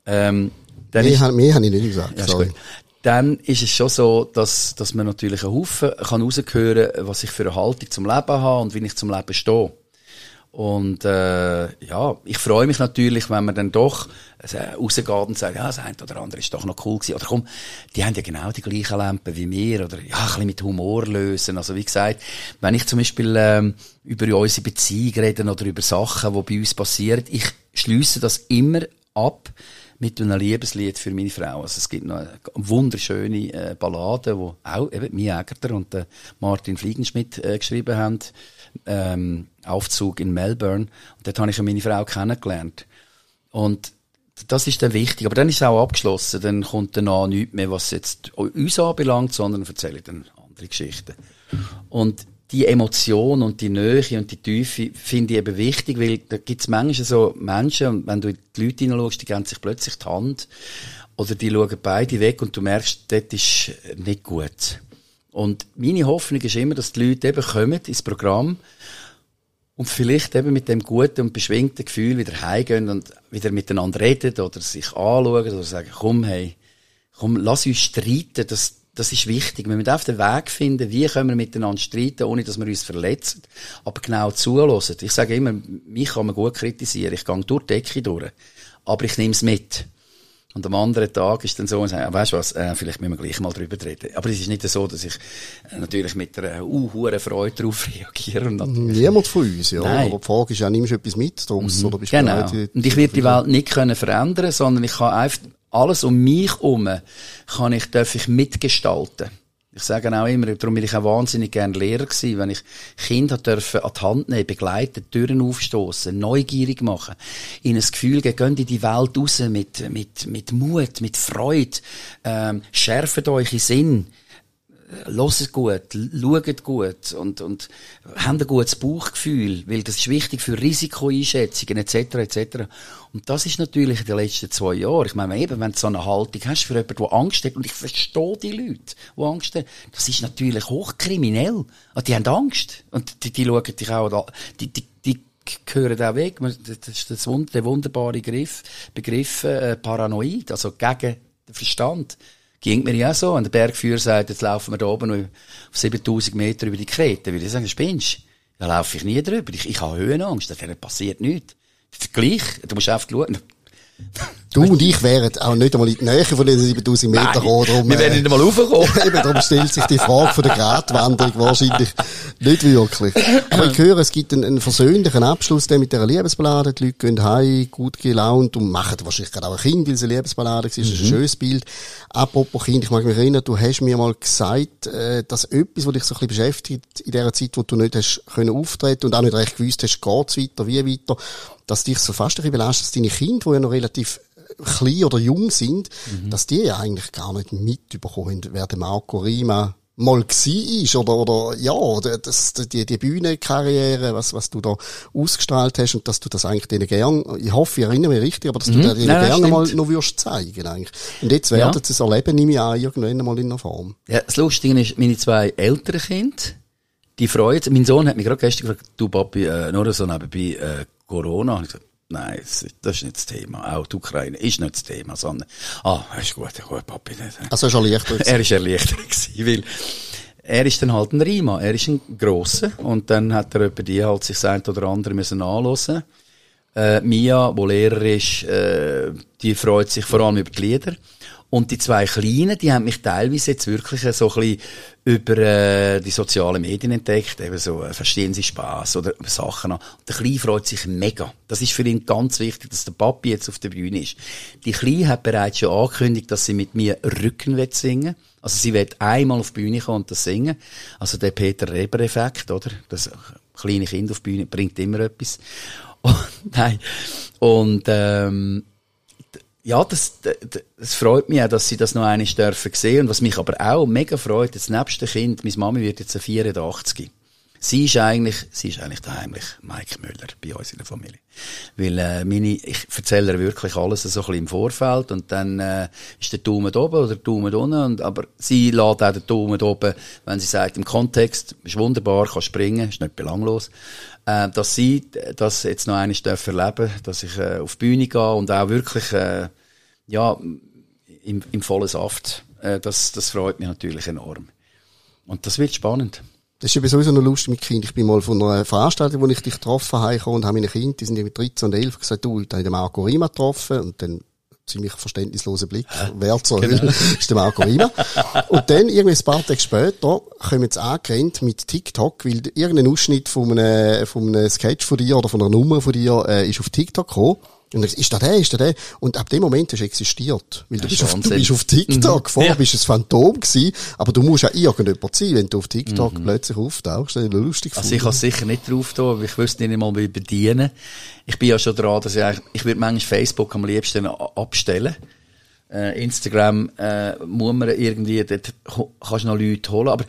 Ähm, dann Mehr, ist- ha- mehr habe ich nicht gesagt, ja, ist sorry. gut. Dann ist es schon so, dass, dass man natürlich einen Haufen kann raushören, was ich für eine Haltung zum Leben habe und wie ich zum Leben stehe. Und äh, ja, ich freue mich natürlich, wenn man dann doch äh, rausgeht und sagt, ja, das eine oder andere ist doch noch cool gewesen. Oder komm, die haben ja genau die gleichen Lampen wie wir. Oder ja, ein bisschen mit Humor lösen. Also wie gesagt, wenn ich zum Beispiel ähm, über unsere Beziehung rede oder über Sachen, die bei uns passieren, ich schließe das immer ab mit einem Liebeslied für meine Frau. Also es gibt noch eine wunderschöne äh, Ballade, wo auch eben Mia Egerter und äh, Martin Fliegenschmidt äh, geschrieben haben. Ähm, Aufzug in Melbourne. Und dort habe ich ja meine Frau kennengelernt. Und das ist dann wichtig. Aber dann ist es auch abgeschlossen. Dann kommt danach nichts mehr, was jetzt uns anbelangt, sondern erzähle ich dann andere Geschichten. Und die Emotion und die Nähe und die Tiefe finde ich eben wichtig, weil da gibt es manchmal so Menschen, und wenn du in die Leute hineinschaust, die geben sich plötzlich die Hand oder die schauen beide weg und du merkst, das ist nicht gut. Und meine Hoffnung ist immer, dass die Leute eben kommen ins Programm und vielleicht eben mit dem guten und beschwingten Gefühl wieder heimgehen und wieder miteinander reden oder sich anschauen oder sagen, komm, hey, komm, lass uns streiten, das, das ist wichtig. Wir müssen auf den Weg finden, wie können wir miteinander streiten, ohne dass wir uns verletzen, aber genau zulassen. Ich sage immer, mich kann man gut kritisieren, ich gehe durch die Decke durch, aber ich nehme es mit. Und am anderen Tag ist dann so, und sage, weißt du was, äh, vielleicht müssen wir gleich mal drüber reden. Aber es ist nicht so, dass ich äh, natürlich mit einer uh, hohen Freude darauf reagiere. Niemand von uns, ja. Nein. Aber die Frage ist ja, nimmst du etwas mit daraus, oder bist Genau. bereit, Und ich werde die Welt nicht können verändern, sondern ich kann einfach alles um mich herum kann ich, darf ich mitgestalten. Ich sage auch immer, darum bin ich auch wahnsinnig gern Lehrer gewesen, wenn ich Kinder dürfen an die Hand nehmen, begleiten, Türen aufstoßen, neugierig machen, ihnen das Gefühl geben, geht in die Welt raus mit, mit, mit Mut, mit Freude, ähm, schärft euch in Sinn, Hört gut, schaut gut und, und habt ein gutes Bauchgefühl, weil das ist wichtig für Risikoeinschätzungen etc. etc. Und das ist natürlich in den letzten zwei Jahren, ich meine eben, wenn du so eine Haltung hast für jemanden, der Angst hat, und ich verstehe die Leute, die Angst haben, das ist natürlich hochkriminell. Und die haben Angst. Und die, die schauen dich auch, an. die, die, die gehören auch weg. Das ist das, der wunderbare Begriff, Begriff äh, Paranoid, also gegen den Verstand. Ging mir ja so. Und der Bergführer sagt, jetzt laufen wir da oben auf 7000 Meter über die Krete. Würde ich sagen, spinnst? Da laufe ich nie drüber. Ich, ich habe Höhenangst. Da passiert nichts. Gleich. Du musst einfach schauen. Du und ich wären auch nicht einmal in die Nähe von diesen 7000 Metern gekommen. Darum, wir werden äh, nicht einmal raufkommen. Eben, darum stellt sich die Frage von der Gratwanderung wahrscheinlich nicht wirklich. Aber ich höre, es gibt einen, einen versöhnlichen Abschluss der mit dieser Liebesballade. Die Leute gehen heim, gut gelaunt und machen wahrscheinlich gerade auch ein Kind, weil es eine Liebesballade war. Das ist ein schönes Bild. Apropos Kind, ich mag mich erinnern, du hast mir mal gesagt, äh, dass etwas, was dich so ein bisschen beschäftigt, in der Zeit, wo du nicht hast können auftreten und auch nicht recht gewusst hast, geht's weiter, wie weiter, dass dich so fast ein bisschen belastet, dass deine Kinder, die ja noch relativ klein oder jung sind, dass die ja eigentlich gar nicht mitbekommen, wer der Marco Rima mal ist oder oder ja das, die die Bühnenkarriere was was du da ausgestrahlt hast und dass du das eigentlich denen gern ich hoffe ich erinnere mich richtig aber dass du denen Mhm. Nein, gerne mal noch würdest zeigen eigentlich und jetzt werden sie es erleben nehme ich an irgendwann mal in einer Form Ja, das Lustige ist, meine zwei älteren Kinder, die freuen sich. Mein Sohn hat mich gerade gestern gefragt, du Papi, äh, nur so nebenbei, äh, Corona. Und ich gesagt, nein, das, ist nicht das Thema. Auch die Ukraine ist nicht das Thema, sondern, ah, ist gut, gut, Papi. nicht. also schon leichter Er ist erleichtert weil er ist dann halt ein Rima. Er ist ein Grosser. Und dann hat er etwa die halt sich ein oder andere müssen anhören. Äh, Mia, wo Lehrer ist, äh, die freut sich vor allem über die Lieder. Und die zwei Kleinen, die haben mich teilweise jetzt wirklich so ein bisschen über äh, die sozialen Medien entdeckt, eben so, äh, verstehen sie Spaß oder Sachen an. Und der Kleine freut sich mega. Das ist für ihn ganz wichtig, dass der Papi jetzt auf der Bühne ist. Die Kleine hat bereits schon angekündigt, dass sie mit mir Rücken singen. Also sie wird einmal auf die Bühne kommen und das singen. Also der Peter Reber-Effekt, oder? Das kleine Kind auf die Bühne bringt immer etwas. Und, nein. Und ähm, ja, das, das, das freut mich auch, dass sie das noch einmal dürfen sehen. Und was mich aber auch mega freut, nebst dem Kind, meine Mami wird jetzt eine 84. Sie ist eigentlich, sie ist eigentlich der heimlich Mike Müller bei uns in der Familie. Weil, äh, meine, ich erzähle ihr wirklich alles so ein bisschen im Vorfeld und dann, äh, ist der Daumen oben oder der Daumen unten und, aber sie lädt auch den Daumen oben, wenn sie sagt, im Kontext, ist wunderbar, kann springen, ist nicht belanglos, äh, dass sie das jetzt noch einmal erleben dass ich, äh, auf die Bühne gehe und auch wirklich, äh, ja, im, im vollen Saft, äh, das, das freut mich natürlich enorm. Und das wird spannend. Das ist ja sowieso noch lustig mit Kind. Ich bin mal von einer Veranstaltung, wo ich dich getroffen habe, und habe meine Kinder, die sind mit 13 und 11, gesagt, du, ich habe den Marco Rima getroffen, und dann ziemlich verständnisloser Blick, wer zur genau. Hölle ist der Marco Rima. und dann, irgendwie ein paar Tage später, kommen jetzt angerannt mit TikTok, weil irgendein Ausschnitt von einem, von einem Sketch von dir oder von einer Nummer von dir äh, ist auf TikTok gekommen. Und dann, ist da der, ist da der? Und ab dem Moment hast du existiert. Weil du bist, auf, du bist auf TikTok. Mhm. Vorher ja. bist du ein Phantom gewesen. Aber du musst ja irgendjemand sein, wenn du auf TikTok mhm. plötzlich auftauchst. Das ist lustig Also ich kann sicher nicht drauf tun, ich wüsste nicht mal, wie bedienen. Ich bin ja schon dran, dass ich eigentlich, ich würde manchmal Facebook am liebsten abstellen. Äh, Instagram, äh, muss man irgendwie, dort kannst du noch Leute holen. Aber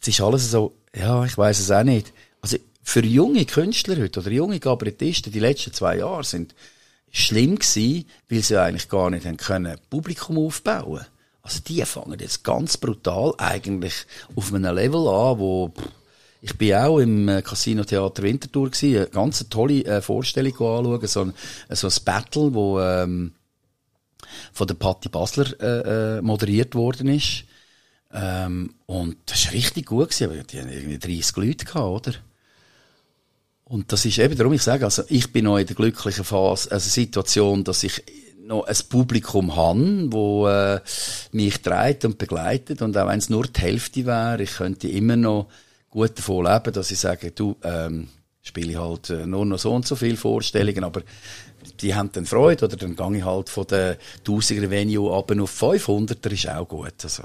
es ist alles so, ja, ich weiß es auch nicht. Also, für junge Künstler heute, oder junge Kabarettisten, die letzten zwei Jahre sind, schlimm gewesen, weil sie eigentlich gar nicht haben können Publikum aufbauen. Also die fangen jetzt ganz brutal eigentlich auf einem Level an, wo ich bin auch im äh, Casino Theater Winterthur gewesen, eine ganz tolle äh, Vorstellung anschauen, so ein, so ein Battle, wo ähm, von der Patti Basler äh, äh, moderiert worden ist. Ähm, und das war richtig gut gewesen, aber die haben irgendwie 30 Leute gehabt, oder? Und das ist eben darum, ich sage, also ich bin noch in der glücklichen Phase, also Situation, dass ich noch ein Publikum habe, wo äh, mich treibt und begleitet und auch wenn es nur die Hälfte wäre, ich könnte immer noch gut davon leben, dass ich sage, du ähm, spiele halt äh, nur noch so und so viele Vorstellungen, aber die haben dann Freude oder dann gehe ich halt von der 1000er Venue ab auf 500er, ist auch gut. Also.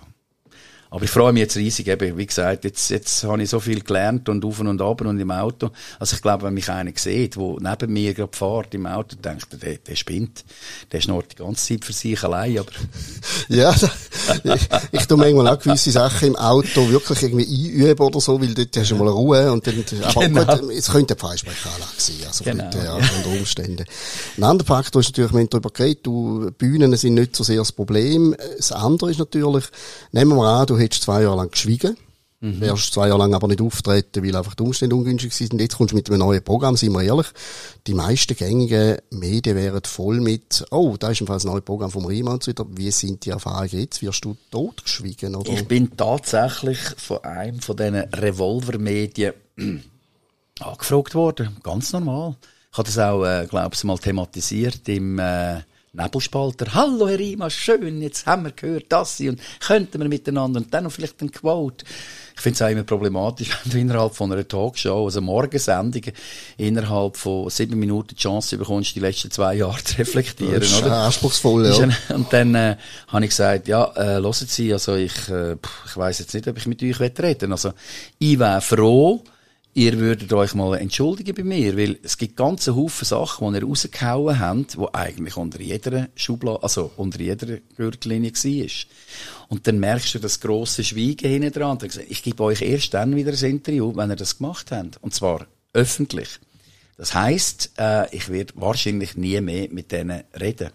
Aber ich freue mich jetzt riesig, eben, wie gesagt, jetzt, jetzt habe ich so viel gelernt und auf und ab und im Auto. Also ich glaube, wenn mich einer sieht, der neben mir gerade fährt im Auto, denkt er, der, der spinnt. Der schnurrt die ganze Zeit für sich allein, aber... ja, ich, ich tue manchmal auch gewisse Sachen im Auto wirklich irgendwie einüben oder so, weil dort hast du mal Ruhe und dann, aber genau. gut, es könnte eine Freisprechanlage sein, also genau, mit, ja. unter Umständen. Ein anderer Faktor ist natürlich, wenn du darüber geredet, du, Bühnen sind nicht so sehr das Problem. Das andere ist natürlich, nehmen wir an, du du hättest zwei Jahre lang geschwiegen. Mhm. Wärst zwei Jahre lang aber nicht auftreten, weil einfach die Umstände ungünstig sind. Jetzt kommst du mit einem neuen Programm, sind wir ehrlich. Die meisten gängigen Medien wären voll mit, oh, da ist ein neues Programm vom Riemann wieder. Wie sind die Erfahrungen jetzt? Wirst du totgeschwiegen, oder? Ich bin tatsächlich von einem von diesen Revolver-Medien angefragt worden. Ganz normal. Ich habe das auch, äh, glaube ich, mal thematisiert im, äh, Nebelspalter. Hallo Herr Rima, schön, jetzt haben wir gehört, dass Sie und könnten wir miteinander und dann noch vielleicht ein Quote. Ich finde es auch immer problematisch, wenn du innerhalb von einer Talkshow, also Morgensendung, innerhalb von sieben Minuten die Chance bekommst, die letzten zwei Jahre zu reflektieren, das ist oder? anspruchsvoll, ja. Und dann äh, habe ich gesagt, ja, äh, hören Sie, also ich, äh, ich weiß jetzt nicht, ob ich mit euch reden will. Also ich wäre froh, ihr würdet euch mal entschuldigen bei mir, weil es gibt ganze Haufen Sachen, die ihr rausgehauen habt, die eigentlich unter jeder Schublade, also unter jeder Gürtellinie war. Und dann merkst du das grosse Schweigen hinten dran. Ich gebe euch erst dann wieder ein Interview, wenn ihr das gemacht habt. Und zwar öffentlich. Das heisst, äh, ich werde wahrscheinlich nie mehr mit denen reden.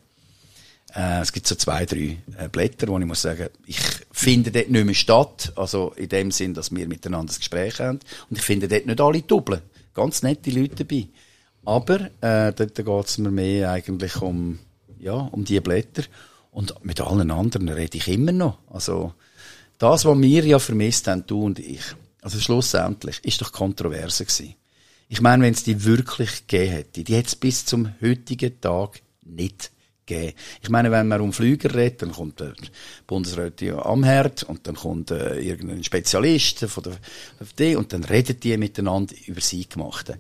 Äh, es gibt so zwei, drei äh, Blätter, wo ich muss sagen, ich finde dort nicht mehr statt. Also in dem Sinn, dass wir miteinander ein Gespräch haben. Und ich finde dort nicht alle Double. Ganz nette Leute dabei. Aber äh, dort geht es mir mehr eigentlich um, ja, um die Blätter. Und mit allen anderen rede ich immer noch. Also das, was wir ja vermisst haben, du und ich, also schlussendlich, ist doch kontroverse gewesen. Ich meine, wenn es die wirklich gegeben hätte, die hätte es bis zum heutigen Tag nicht geben. Ich meine, wenn man um Flüger redet, dann kommt der Bundesrat am Herd und dann kommt äh, irgendein Spezialist von der FD und dann reden die miteinander über sie gemachte.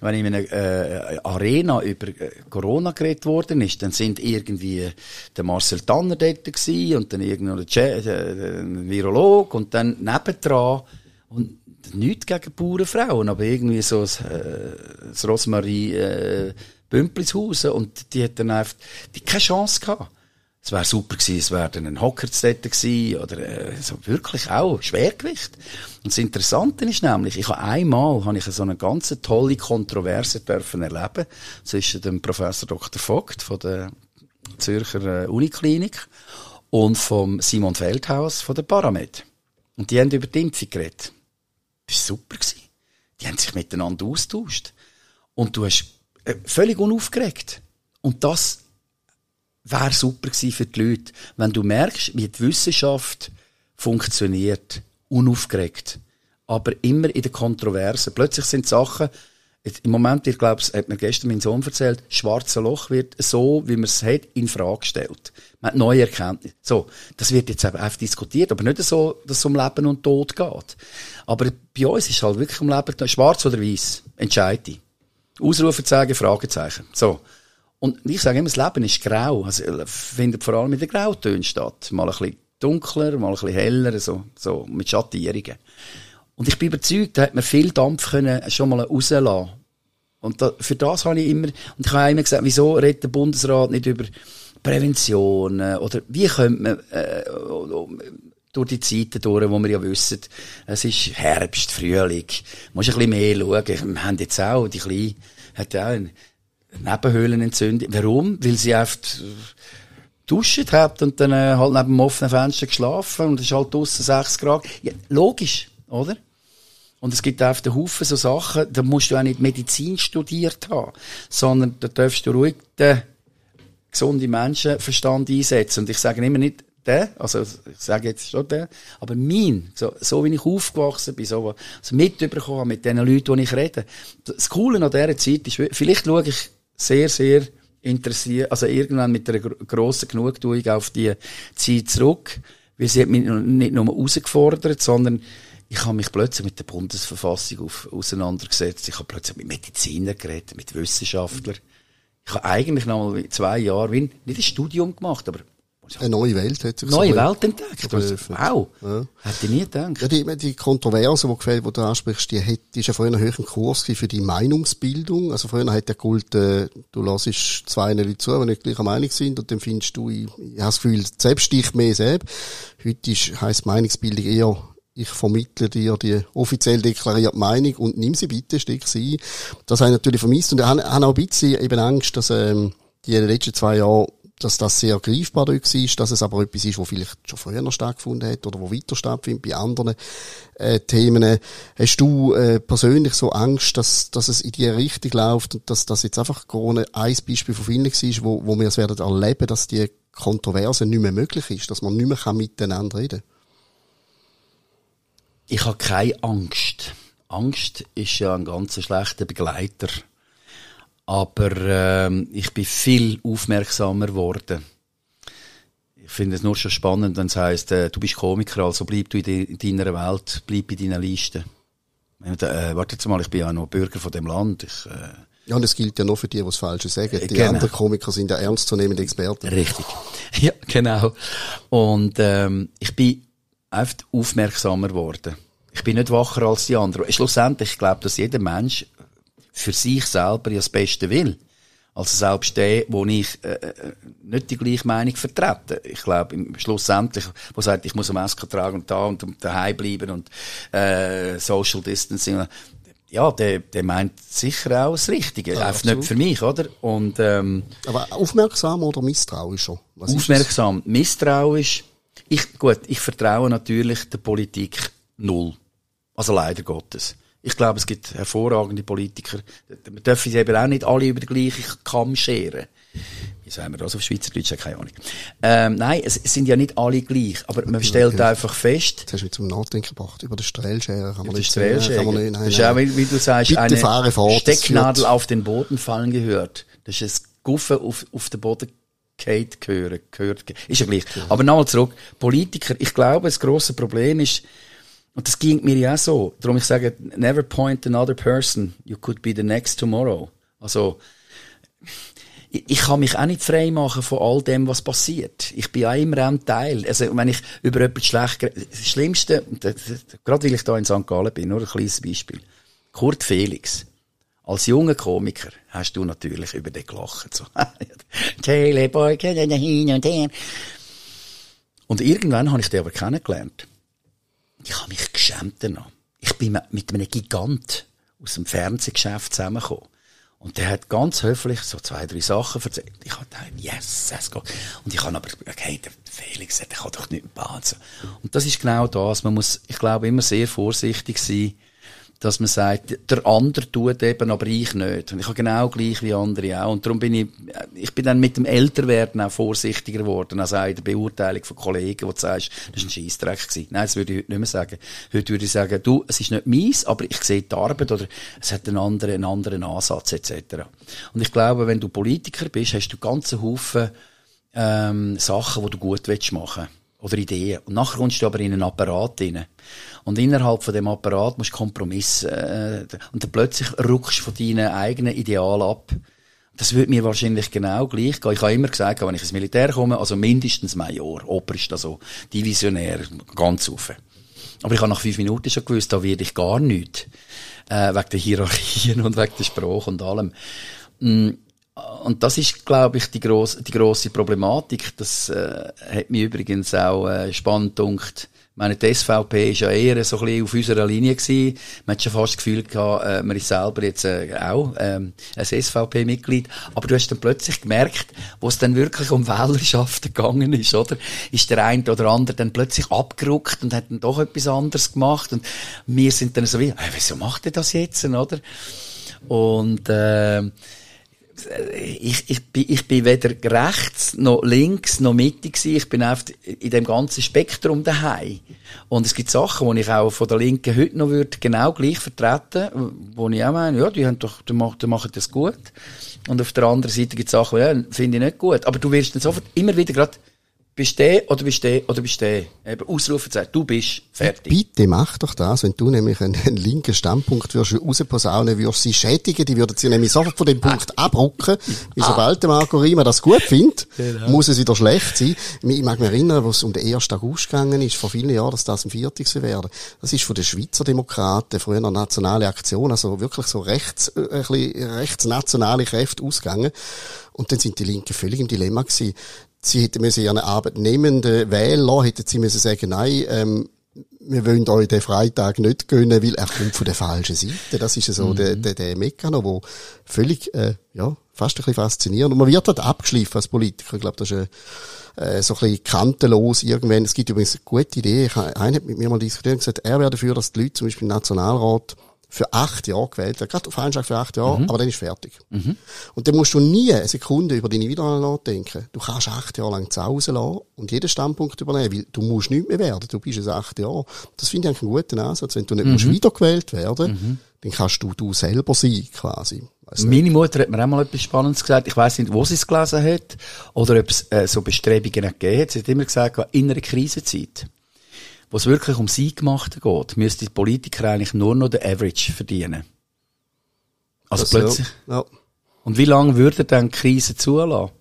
Wenn in einer äh, Arena über äh, Corona geredet worden ist, dann sind irgendwie der Marcel Tanner dort und dann irgendein äh, Virolog und dann nebendran und nichts gegen Bauernfrauen, aber irgendwie so das, äh, das Rosmarie äh, Bümplishausen und die hat dann einfach die keine Chance gehabt. es wäre super gewesen, es wäre dann ein Hockerzette gewesen, oder äh, so wirklich auch Schwergewicht. Und das Interessante ist nämlich, ich habe einmal habe ich so eine ganz tolle Kontroverse dürfen erleben zwischen dem Professor Dr. Vogt von der Zürcher äh, Uniklinik und vom Simon Feldhaus von der Paramed. Und die haben über die Impfung geredet. Das war super. Gewesen. Die haben sich miteinander austauscht. Und du hast völlig unaufgeregt. Und das wäre super gewesen für die Leute, wenn du merkst, wie die Wissenschaft funktioniert, unaufgeregt, aber immer in der Kontroverse. Plötzlich sind Sachen, im Moment, ich glaube, hat mir gestern mein Sohn erzählt, schwarze Loch wird so, wie man es hat, in Frage gestellt. Man hat neue Erkenntnisse. So, das wird jetzt einfach diskutiert, aber nicht so, dass es um Leben und Tod geht. Aber bei uns ist halt wirklich um Leben, schwarz oder weiß. Entscheide. Ausrufezeichen, Fragezeichen. So. Und ich sage immer, das Leben ist grau. Also, findet vor allem in den Grautönen statt. Mal ein bisschen dunkler, mal ein bisschen heller, so, so, mit Schattierungen. Und ich bin überzeugt, da hat man viel Dampf können schon mal rauslassen. Und da, für das habe ich immer, und ich habe immer gesagt, wieso redet der Bundesrat nicht über Prävention, oder wie könnte man, äh, durch die Zeiten durch, wo wir ja wissen, es ist Herbst, Frühling, muss ein bisschen mehr schauen. Wir haben jetzt auch, die Kleine hat auch eine Nebenhöhlenentzündung. Warum? Weil sie oft duscht hat und dann äh, halt neben dem offenen Fenster geschlafen und es ist halt draussen 6 Grad. Ja, logisch, oder? Und es gibt auf den Haufen so Sachen, da musst du auch nicht Medizin studiert haben, sondern da darfst du ruhig den gesunden Menschenverstand einsetzen. Und ich sage immer nicht der, also ich sage jetzt schon der, aber mein, so, so wie ich aufgewachsen bin, so, so mitbekommen mit den Leuten, die ich rede. Das Coole an dieser Zeit ist, vielleicht schaue ich sehr, sehr interessiert, also irgendwann mit einer grossen Genugtuung auf die Zeit zurück, weil sie hat mich nicht nur herausgefordert, sondern ich habe mich plötzlich mit der Bundesverfassung auf, auseinandergesetzt. Ich habe plötzlich mit Medizinern geredet, mit Wissenschaftlern. Ich habe eigentlich noch mal zwei Jahre, nicht ein Studium gemacht, aber eine neue Welt hat sich Neue so Welt entdeckt. Also, wow. Ja. Hätte ich nie gedacht. Ja, die, die Kontroverse, die, gefällt, die du ansprichst, die, hat, ist ja vorher einen höheren Kurs für die Meinungsbildung. Also früher hat der Kult, äh, du lässt zwei Leute zu, die nicht gleicher Meinung sind, und dann findest du, ich, ich habe das Gefühl, selbst dich mehr selbst. Heute ist, heisst Meinungsbildung eher, ich vermittle dir die offiziell deklarierte Meinung und nimm sie bitte, steck sie ein. Das habe ich natürlich vermisst und ich habe auch ein bisschen eben Angst, dass ähm, die in den letzten zwei Jahren dass das sehr greifbar dort war, dass es aber etwas ist, wo vielleicht schon früher stattgefunden hat oder wo weiter stattfindet bei anderen äh, Themen. Hast du äh, persönlich so Angst, dass, dass es in die Richtung läuft und dass das jetzt einfach Corona ein Beispiel von vielen war, wo, wo wir es werden erleben, dass die Kontroverse nicht mehr möglich ist, dass man nicht mehr miteinander reden kann? Ich habe keine Angst. Angst ist ja ein ganz schlechter Begleiter aber ähm, ich bin viel aufmerksamer geworden. Ich finde es nur schon spannend, wenn es heisst, äh, du bist Komiker, also bleib du in, de, in deiner Welt, bleib in deiner Liste. Äh, warte jetzt mal, ich bin ja noch Bürger von dem Land. Ich, äh, ja, und es gilt ja nur für die, die das Falsche sagen. Die genau. anderen Komiker sind ja ernstzunehmende Experten. Richtig. Ja, genau. Und ähm, ich bin einfach aufmerksamer geworden. Ich bin nicht wacher als die anderen. Schlussendlich, ich glaube, dass jeder Mensch für sich selber ja das Beste will. Also selbst der, wo ich äh, äh, nicht die gleiche Meinung vertrete. Ich glaube, schlussendlich, wo sagt, ich muss eine Maske tragen und da und daheim bleiben und äh, Social Distancing, ja, der, der meint sicher auch das Richtige. Ja, Einfach nicht für mich, oder? Und, ähm, Aber aufmerksam oder misstrauischer? Was aufmerksam, misstrauisch. Ich, gut, ich vertraue natürlich der Politik null. Also leider Gottes. Ich glaube, es gibt hervorragende Politiker. Wir dürfen sie eben auch nicht alle über den gleichen Kamm scheren. Wie sagen wir das auf Schweizerdeutsch? Keine Ahnung. Ähm, nein, es sind ja nicht alle gleich, aber man stellt genau. einfach fest. Das hast du mich zum Nachdenken gebracht. Über den Strahlschere kann man nicht sagen. Kann man nicht, nein, das ist auch, wie, wie du sagst, Bitte eine fort, Stecknadel auf den Boden fallen gehört. Das ist ein Guffe auf, auf den Boden Kate gehören, gehört, ist ja gleich. Ja. Aber nochmal zurück. Politiker, ich glaube, das grosse Problem ist, und das ging mir ja so. Darum ich sage, never point another person. You could be the next tomorrow. Also, ich, ich kann mich auch nicht frei machen von all dem, was passiert. Ich bin auch immer ein Teil. Also, wenn ich über etwas schlecht, das Schlimmste, gerade weil ich da in St. Gallen bin, nur ein kleines Beispiel. Kurt Felix. Als junger Komiker hast du natürlich über den gelacht. So. Und irgendwann habe ich den aber kennengelernt. Ich habe mich geschämt danach. Ich bin mit einem Gigant aus dem Fernsehgeschäft zusammengekommen. Und der hat ganz höflich so zwei, drei Sachen erzählt. Ich habe gedacht, yes, es geht. Und ich habe aber, okay, der Felix, der kann doch nicht so. Und das ist genau das. Man muss, ich glaube, immer sehr vorsichtig sein, dass man sagt, der andere tut eben, aber ich nicht. Und ich habe genau gleich wie andere auch. Und darum bin ich, ich bin dann mit dem Älterwerden auch vorsichtiger geworden, als auch in der Beurteilung von Kollegen, wo du sagst, das war ein Scheissdreck gewesen. Nein, das würde ich heute nicht mehr sagen. Heute würde ich sagen, du, es ist nicht meins, aber ich sehe die Arbeit oder es hat einen anderen, einen anderen Ansatz, etc. Und ich glaube, wenn du Politiker bist, hast du ganzen Haufen, ähm, Sachen, die du gut machen willst oder Ideen. Und nachher kommst du aber in einen Apparat rein. Und innerhalb von dem Apparat musst du Kompromisse, äh, und dann plötzlich rückst du von deinen eigenen Idealen ab. Das würde mir wahrscheinlich genau gleich gehen. Ich habe immer gesagt, wenn ich ins Militär komme, also mindestens Major, Oberst, also Divisionär, ganz auf. Aber ich habe nach fünf Minuten schon gewusst, da werde ich gar nichts. Äh, wegen der Hierarchien und wegen der Sprache und allem. Mm, und das ist, glaube ich, die grosse, die grosse Problematik. Das äh, hat mich übrigens auch äh, spannend. Ich meine, die SVP ist ja eher so ein bisschen auf unserer Linie gewesen. Man hat schon fast das Gefühl gehabt, äh, man ist selber jetzt äh, auch ähm, ein SVP-Mitglied. Aber du hast dann plötzlich gemerkt, wo es dann wirklich um Wählerschaften gegangen ist, oder? Ist der eine oder andere dann plötzlich abgerückt und hat dann doch etwas anderes gemacht. Und wir sind dann so wie, hey, wieso macht er das jetzt, oder? Und äh, ich, ich, bin, ich bin weder rechts, noch links, noch mittig gewesen. Ich bin einfach in dem ganzen Spektrum daheim. Und es gibt Sachen, die ich auch von der Linken heute noch würde genau gleich vertreten, wo ich auch meine, ja, die haben doch, die machen das gut. Und auf der anderen Seite gibt es Sachen, ja, finde ich nicht gut. Aber du wirst dann sofort immer wieder gerade bist du oder bist du oder bist du Eben Ausrufezeichen. Du bist fertig. Bitte mach doch das, wenn du nämlich einen, einen linken Standpunkt würdest rausposaunen, würdest sie schädigen, die würden sie nämlich sofort von dem Punkt abrücken. Wie sobald der Marco Rima das gut findet, genau. muss es wieder schlecht sein. Ich mag mich erinnern, wo es um den 1. August gegangen ist, vor vielen Jahren, dass das am 40. werden. Das ist von den Schweizer Demokraten, früher eine nationale Aktion, also wirklich so rechts, äh, ein bisschen rechtsnationale Kräfte ausgegangen. Und dann sind die Linken völlig im Dilemma gewesen sie hätten müssen ihren Arbeitnehmenden Wähler, hätten sie müssen sagen, nein, ähm, wir wollen euch den Freitag nicht gönnen, weil er kommt von der falschen Seite. Das ist so mhm. der, der, der Mekano, der völlig, äh, ja, fast ein bisschen faszinierend. Und man wird halt abgeschliffen als Politiker. Ich glaube, das ist äh, so ein bisschen kantenlos irgendwann. Es gibt übrigens eine gute Idee. Einer hat mit mir mal diskutiert und gesagt, er wäre dafür, dass die Leute zum Beispiel im Nationalrat für acht Jahre gewählt wird. Gerade auf Einschlag für acht Jahre, mhm. aber dann ist fertig. Mhm. Und dann musst du nie eine Sekunde über deine Wiederwahl nachdenken. Du kannst acht Jahre lang zu Hause lassen und jeden Standpunkt übernehmen, weil du musst nicht mehr werden. Du bist es acht Jahre. Das finde ich einen guten Ansatz. Wenn du nicht mhm. musst wiedergewählt werden, mhm. dann kannst du du selber sein, quasi. Meine Mutter hat mir auch mal etwas Spannendes gesagt. Ich weiß nicht, wo sie es gelesen hat oder ob es äh, so Bestrebungen gegeben hat. Sie hat immer gesagt, in einer Krisenzeit wo es wirklich um Siegmachten geht, müsste die Politiker eigentlich nur noch den Average verdienen. Also das plötzlich. Ja. ja. Und wie lange würde dann die Krise zulassen?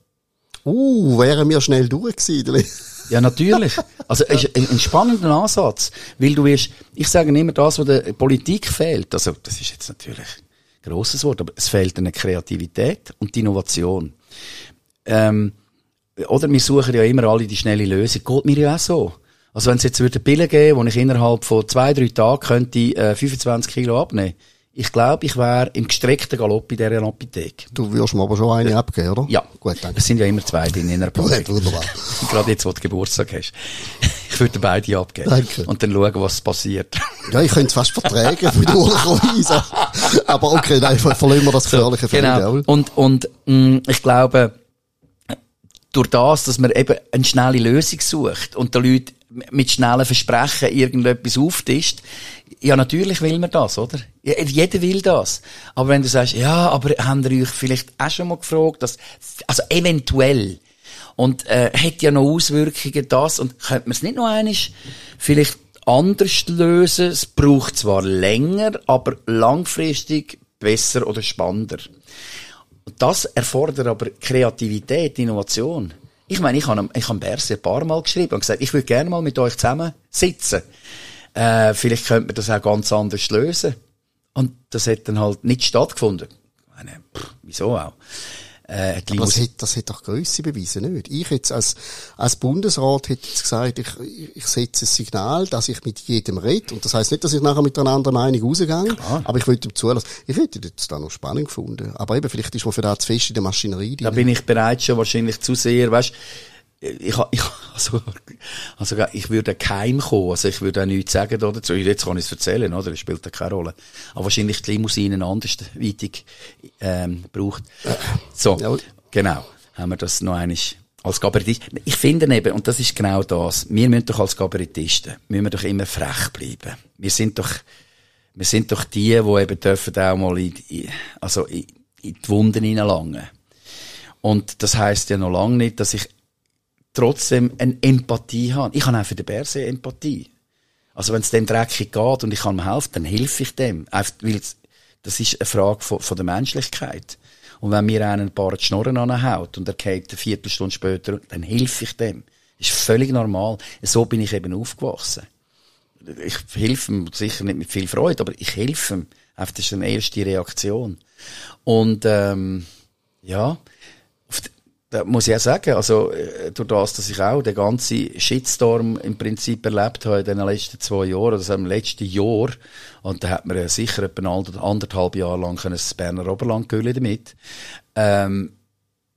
Uh, wären wir schnell durch gewesen. ja, natürlich. Also, ist ein spannender Ansatz. Weil du wirst, ich sage immer das, was der Politik fehlt. Also, das ist jetzt natürlich ein grosses Wort, aber es fehlt eine Kreativität und die Innovation. Ähm, oder wir suchen ja immer alle die schnelle Lösung. Geht mir ja auch so. Also wenn es jetzt würde Pillen geben, wo ich innerhalb von zwei, drei Tagen könnte äh, 25 Kilo abnehmen, ich glaube, ich wäre im gestreckten Galopp in dieser Apotheke. Du würdest mir aber schon eine abgeben, oder? Ja. Gut, danke. Es sind ja immer zwei drin in einer Apotheke. Gut, wunderbar. Gerade jetzt, wo du Geburtstag hast. Ich würde beide abgeben. Danke. Und dann schauen, was passiert. Ja, ich könnte es fast verträgen, für durchweisen. Aber okay, nein, verlieren wir das gefährliche so, Genau. Und, und, mh, mm, ich glaube, durch das, dass man eben eine schnelle Lösung sucht und den Leuten mit schnellen Versprechen irgendetwas auftischt. Ja, natürlich will man das, oder? Jeder will das. Aber wenn du sagst, ja, aber haben ihr euch vielleicht auch schon mal gefragt, dass, also eventuell, und äh, hat ja noch Auswirkungen das, und könnte man es nicht noch einiges vielleicht anders lösen? Es braucht zwar länger, aber langfristig besser oder spannender. Das erfordert aber Kreativität, Innovation. Ich meine, ich habe, ich habe Berse ein paar Mal geschrieben und gesagt, ich würde gerne mal mit euch zusammen sitzen. Äh, vielleicht könnte man das auch ganz anders lösen. Und das hat dann halt nicht stattgefunden. Ich meine, pff, wieso auch? Äh, Aber das hat, das hat doch Grösse bewiesen, nicht? Ich jetzt als, als Bundesrat hätte jetzt gesagt, ich, ich setze ein Signal, dass ich mit jedem rede. Und das heisst nicht, dass ich nachher mit einer anderen Meinung rausgehe. Klar. Aber ich würde ihm zulassen. Ich hätte jetzt da noch spannend gefunden. Aber eben, vielleicht ist man für das zu fest in der Maschinerie. Da bin ich bereit schon wahrscheinlich zu sehr, weißt, ich, ich, also, also, ich würde keim kommen, also ich würde auch nichts sagen dazu. Jetzt kann ich es erzählen, oder? Das spielt ja keine Rolle. Aber wahrscheinlich die Limousinen andersweitig, ähm, braucht. So. Ja. Genau. Haben wir das noch einig als Kabarettist. Ich finde eben, und das ist genau das, wir müssen doch als Kabarettisten, müssen wir doch immer frech bleiben. Wir sind doch, wir sind doch die, die eben dürfen auch mal in, also in, in die Wunden hineinlangen. Und das heißt ja noch lange nicht, dass ich trotzdem eine Empathie habe. Ich habe auch für den Bär sehr Empathie. Also wenn es dem dreckig geht und ich kann ihm helfen, dann helfe ich dem. Einfach, weil das ist eine Frage von, von der Menschlichkeit. Und wenn mir einen ein paar Schnorren anhaut und er geht eine Viertelstunde später, dann helfe ich dem. Das ist völlig normal. So bin ich eben aufgewachsen. Ich helfe ihm sicher nicht mit viel Freude, aber ich helfe ihm. Das ist eine erste Reaktion. Und ähm, ja, da muss ich auch sagen, also äh, durch das, dass ich auch den ganzen Shitstorm im Prinzip erlebt habe in den letzten zwei Jahren, also im letzten Jahr, und da hat man ja sicher etwa anderthalb Jahre lang das Berner Oberland gehüllen damit, ähm,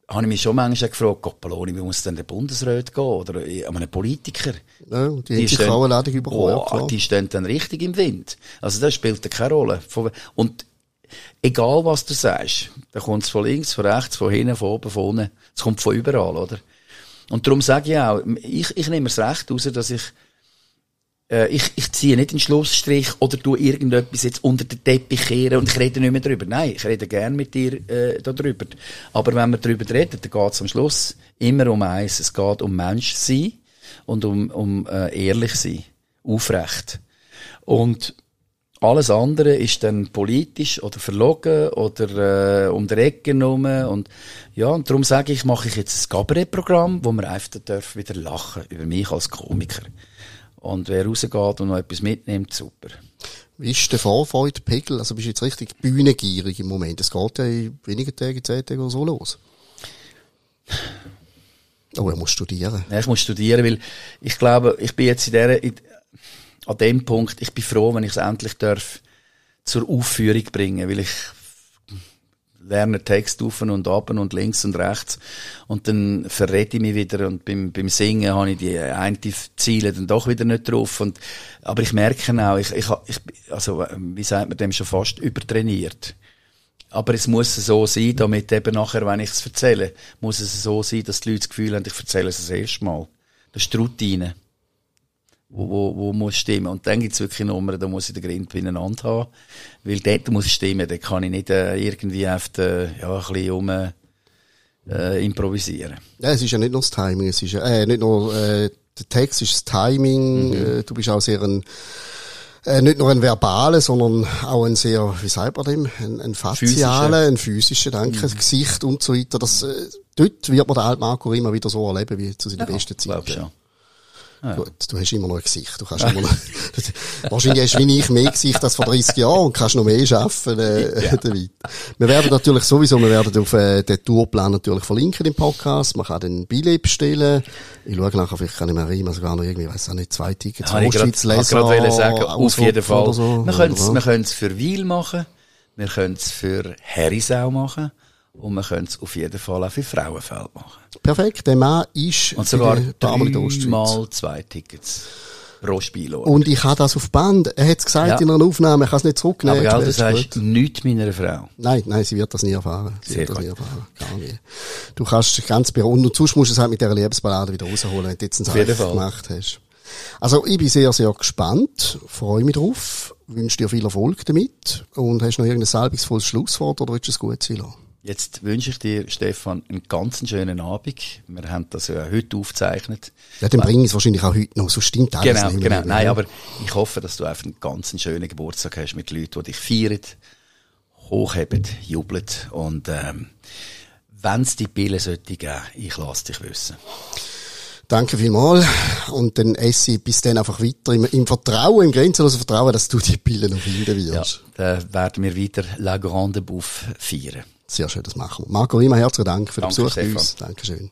habe ich mich schon manchmal gefragt, Goppeloni, wie muss denn der Bundesrat gehen? Oder an einen Politiker? Ja, die, die stehen, auch Ladung bekommen. Oh, ja, die stehen dann richtig im Wind. Also das spielt keine Rolle. Und egal was du sagst, da kommt es von links, von rechts, von hinten, von oben, von unten, es kommt von überall, oder? Und darum sage ich auch, ich, ich nehme es recht raus, dass ich, äh, ich, ich ziehe nicht den Schlussstrich oder tu irgendetwas jetzt unter den Teppich kehren und ich rede nicht mehr drüber. Nein, ich rede gern mit dir äh, darüber. Aber wenn wir darüber reden, dann geht es am Schluss immer um eins. Es geht um Menschsein und um, um äh, ehrlich sein, aufrecht. Und alles andere ist dann politisch oder verlogen oder äh, um die Ecke genommen. Und ja, und darum sage ich, mache ich jetzt ein Cabaret-Programm, wo man einfach darf wieder lachen über mich als Komiker. Und wer rausgeht und noch etwas mitnimmt, super. Wie ist der Vorfreude-Pegel? Also bist du jetzt richtig bühnengierig im Moment? Es geht ja in wenigen Tagen, zehn Tagen oder so los. Oh, er muss studieren. Ja, ich muss studieren, weil ich glaube, ich bin jetzt in der, in, an dem Punkt, ich bin froh, wenn ich es endlich darf zur Aufführung bringen, weil ich lerne Text auf und ab und links und rechts und dann verrede ich mich wieder und beim, beim Singen habe ich die eine Ziele dann doch wieder nicht drauf und, aber ich merke auch, ich, ich, ich, also, wie sagt man dem schon fast übertrainiert. Aber es muss so sein, damit eben nachher, wenn ich es erzähle, muss es so sein, dass die Leute das Gefühl haben, ich erzähle es das erste Mal. Das ist die Routine wo, wo, wo muss stimmen. Und dann gibt's wirklich Nummern, da muss ich den Grind beieinander haben. Weil dort muss stimmen, da kann ich nicht äh, irgendwie auf den, ja, ein bisschen um, äh, improvisieren. Ja, es ist ja nicht nur das Timing, es ist ja, äh, nicht nur, äh, der Text ist das Timing, mhm. äh, du bist auch sehr ein, äh, nicht nur ein verbaler, sondern auch ein sehr, wie sagt man dem, ein, ein facialer, ein physischer, danke, mhm. Gesicht und so weiter. Das, äh, dort wird man den alten Marco immer wieder so erleben, wie zu seinen ja, besten Zeiten. Ja. Ja. Gut, du hast immer noch ein Gesicht. Du kannst immer noch, wahrscheinlich hast du wie ich mehr Gesicht als vor 30 Jahren und kannst noch mehr schaffen, äh, ja. damit. Wir werden natürlich sowieso, wir werden auf, äh, den Tourplan natürlich verlinken im Podcast. Man kann den Billett bestellen. Ich schaue nachher, vielleicht kann ich mir rein, sogar noch irgendwie, weiß auch nicht, zwei Tickets, ja, Auschwitz, Leser, ich sagen, auf jeden Fall. So, wir können es, wir können es für Wiel machen. Wir können es für Herisau machen. Und wir können es auf jeden Fall auch für Frauenfeld machen. Perfekt, der Mann ist Und sogar dreimal zwei Tickets pro Spiel. Und ich habe das auf Band. Er hat es gesagt ja. in einer Aufnahme, ich kann es nicht zurücknehmen. Aber gell, das heißt nichts meiner Frau. Nein, nein, sie wird das nie erfahren. Sie Sehr wird das nie erfahren. Gar nie. Du kannst ganz beruhigt, und sonst musst du es halt mit dieser Liebesballade wieder rausholen, wenn du jetzt einen Fall gemacht hast. Also, ich bin sehr, sehr gespannt, freue mich drauf, wünsche dir viel Erfolg damit und hast noch irgendein salbungsvolles Schlusswort oder willst du es gut sein lassen? Jetzt wünsche ich dir, Stefan, einen ganz schönen Abend. Wir haben das ja heute aufgezeichnet. Ja, dann bringe ich es wahrscheinlich auch heute noch. So stimmt alles Genau, genau. Nein, aber ich hoffe, dass du einfach einen ganz schönen Geburtstag hast mit Leuten, die dich feiern, hochheben, jubeln. Und ähm, wenn es die Pille sollte geben, ich lasse dich wissen. Danke vielmals. Und dann esse ich bis dann einfach weiter im, im Vertrauen, im grenzenlosen Vertrauen, dass du die Pille noch finden wirst. Ja, dann werden wir wieder La Grande Bouffe feiern. Sehr schön, das machen wir. Marco, immer herzlichen Dank für den Danke, Besuch bei uns. Dankeschön.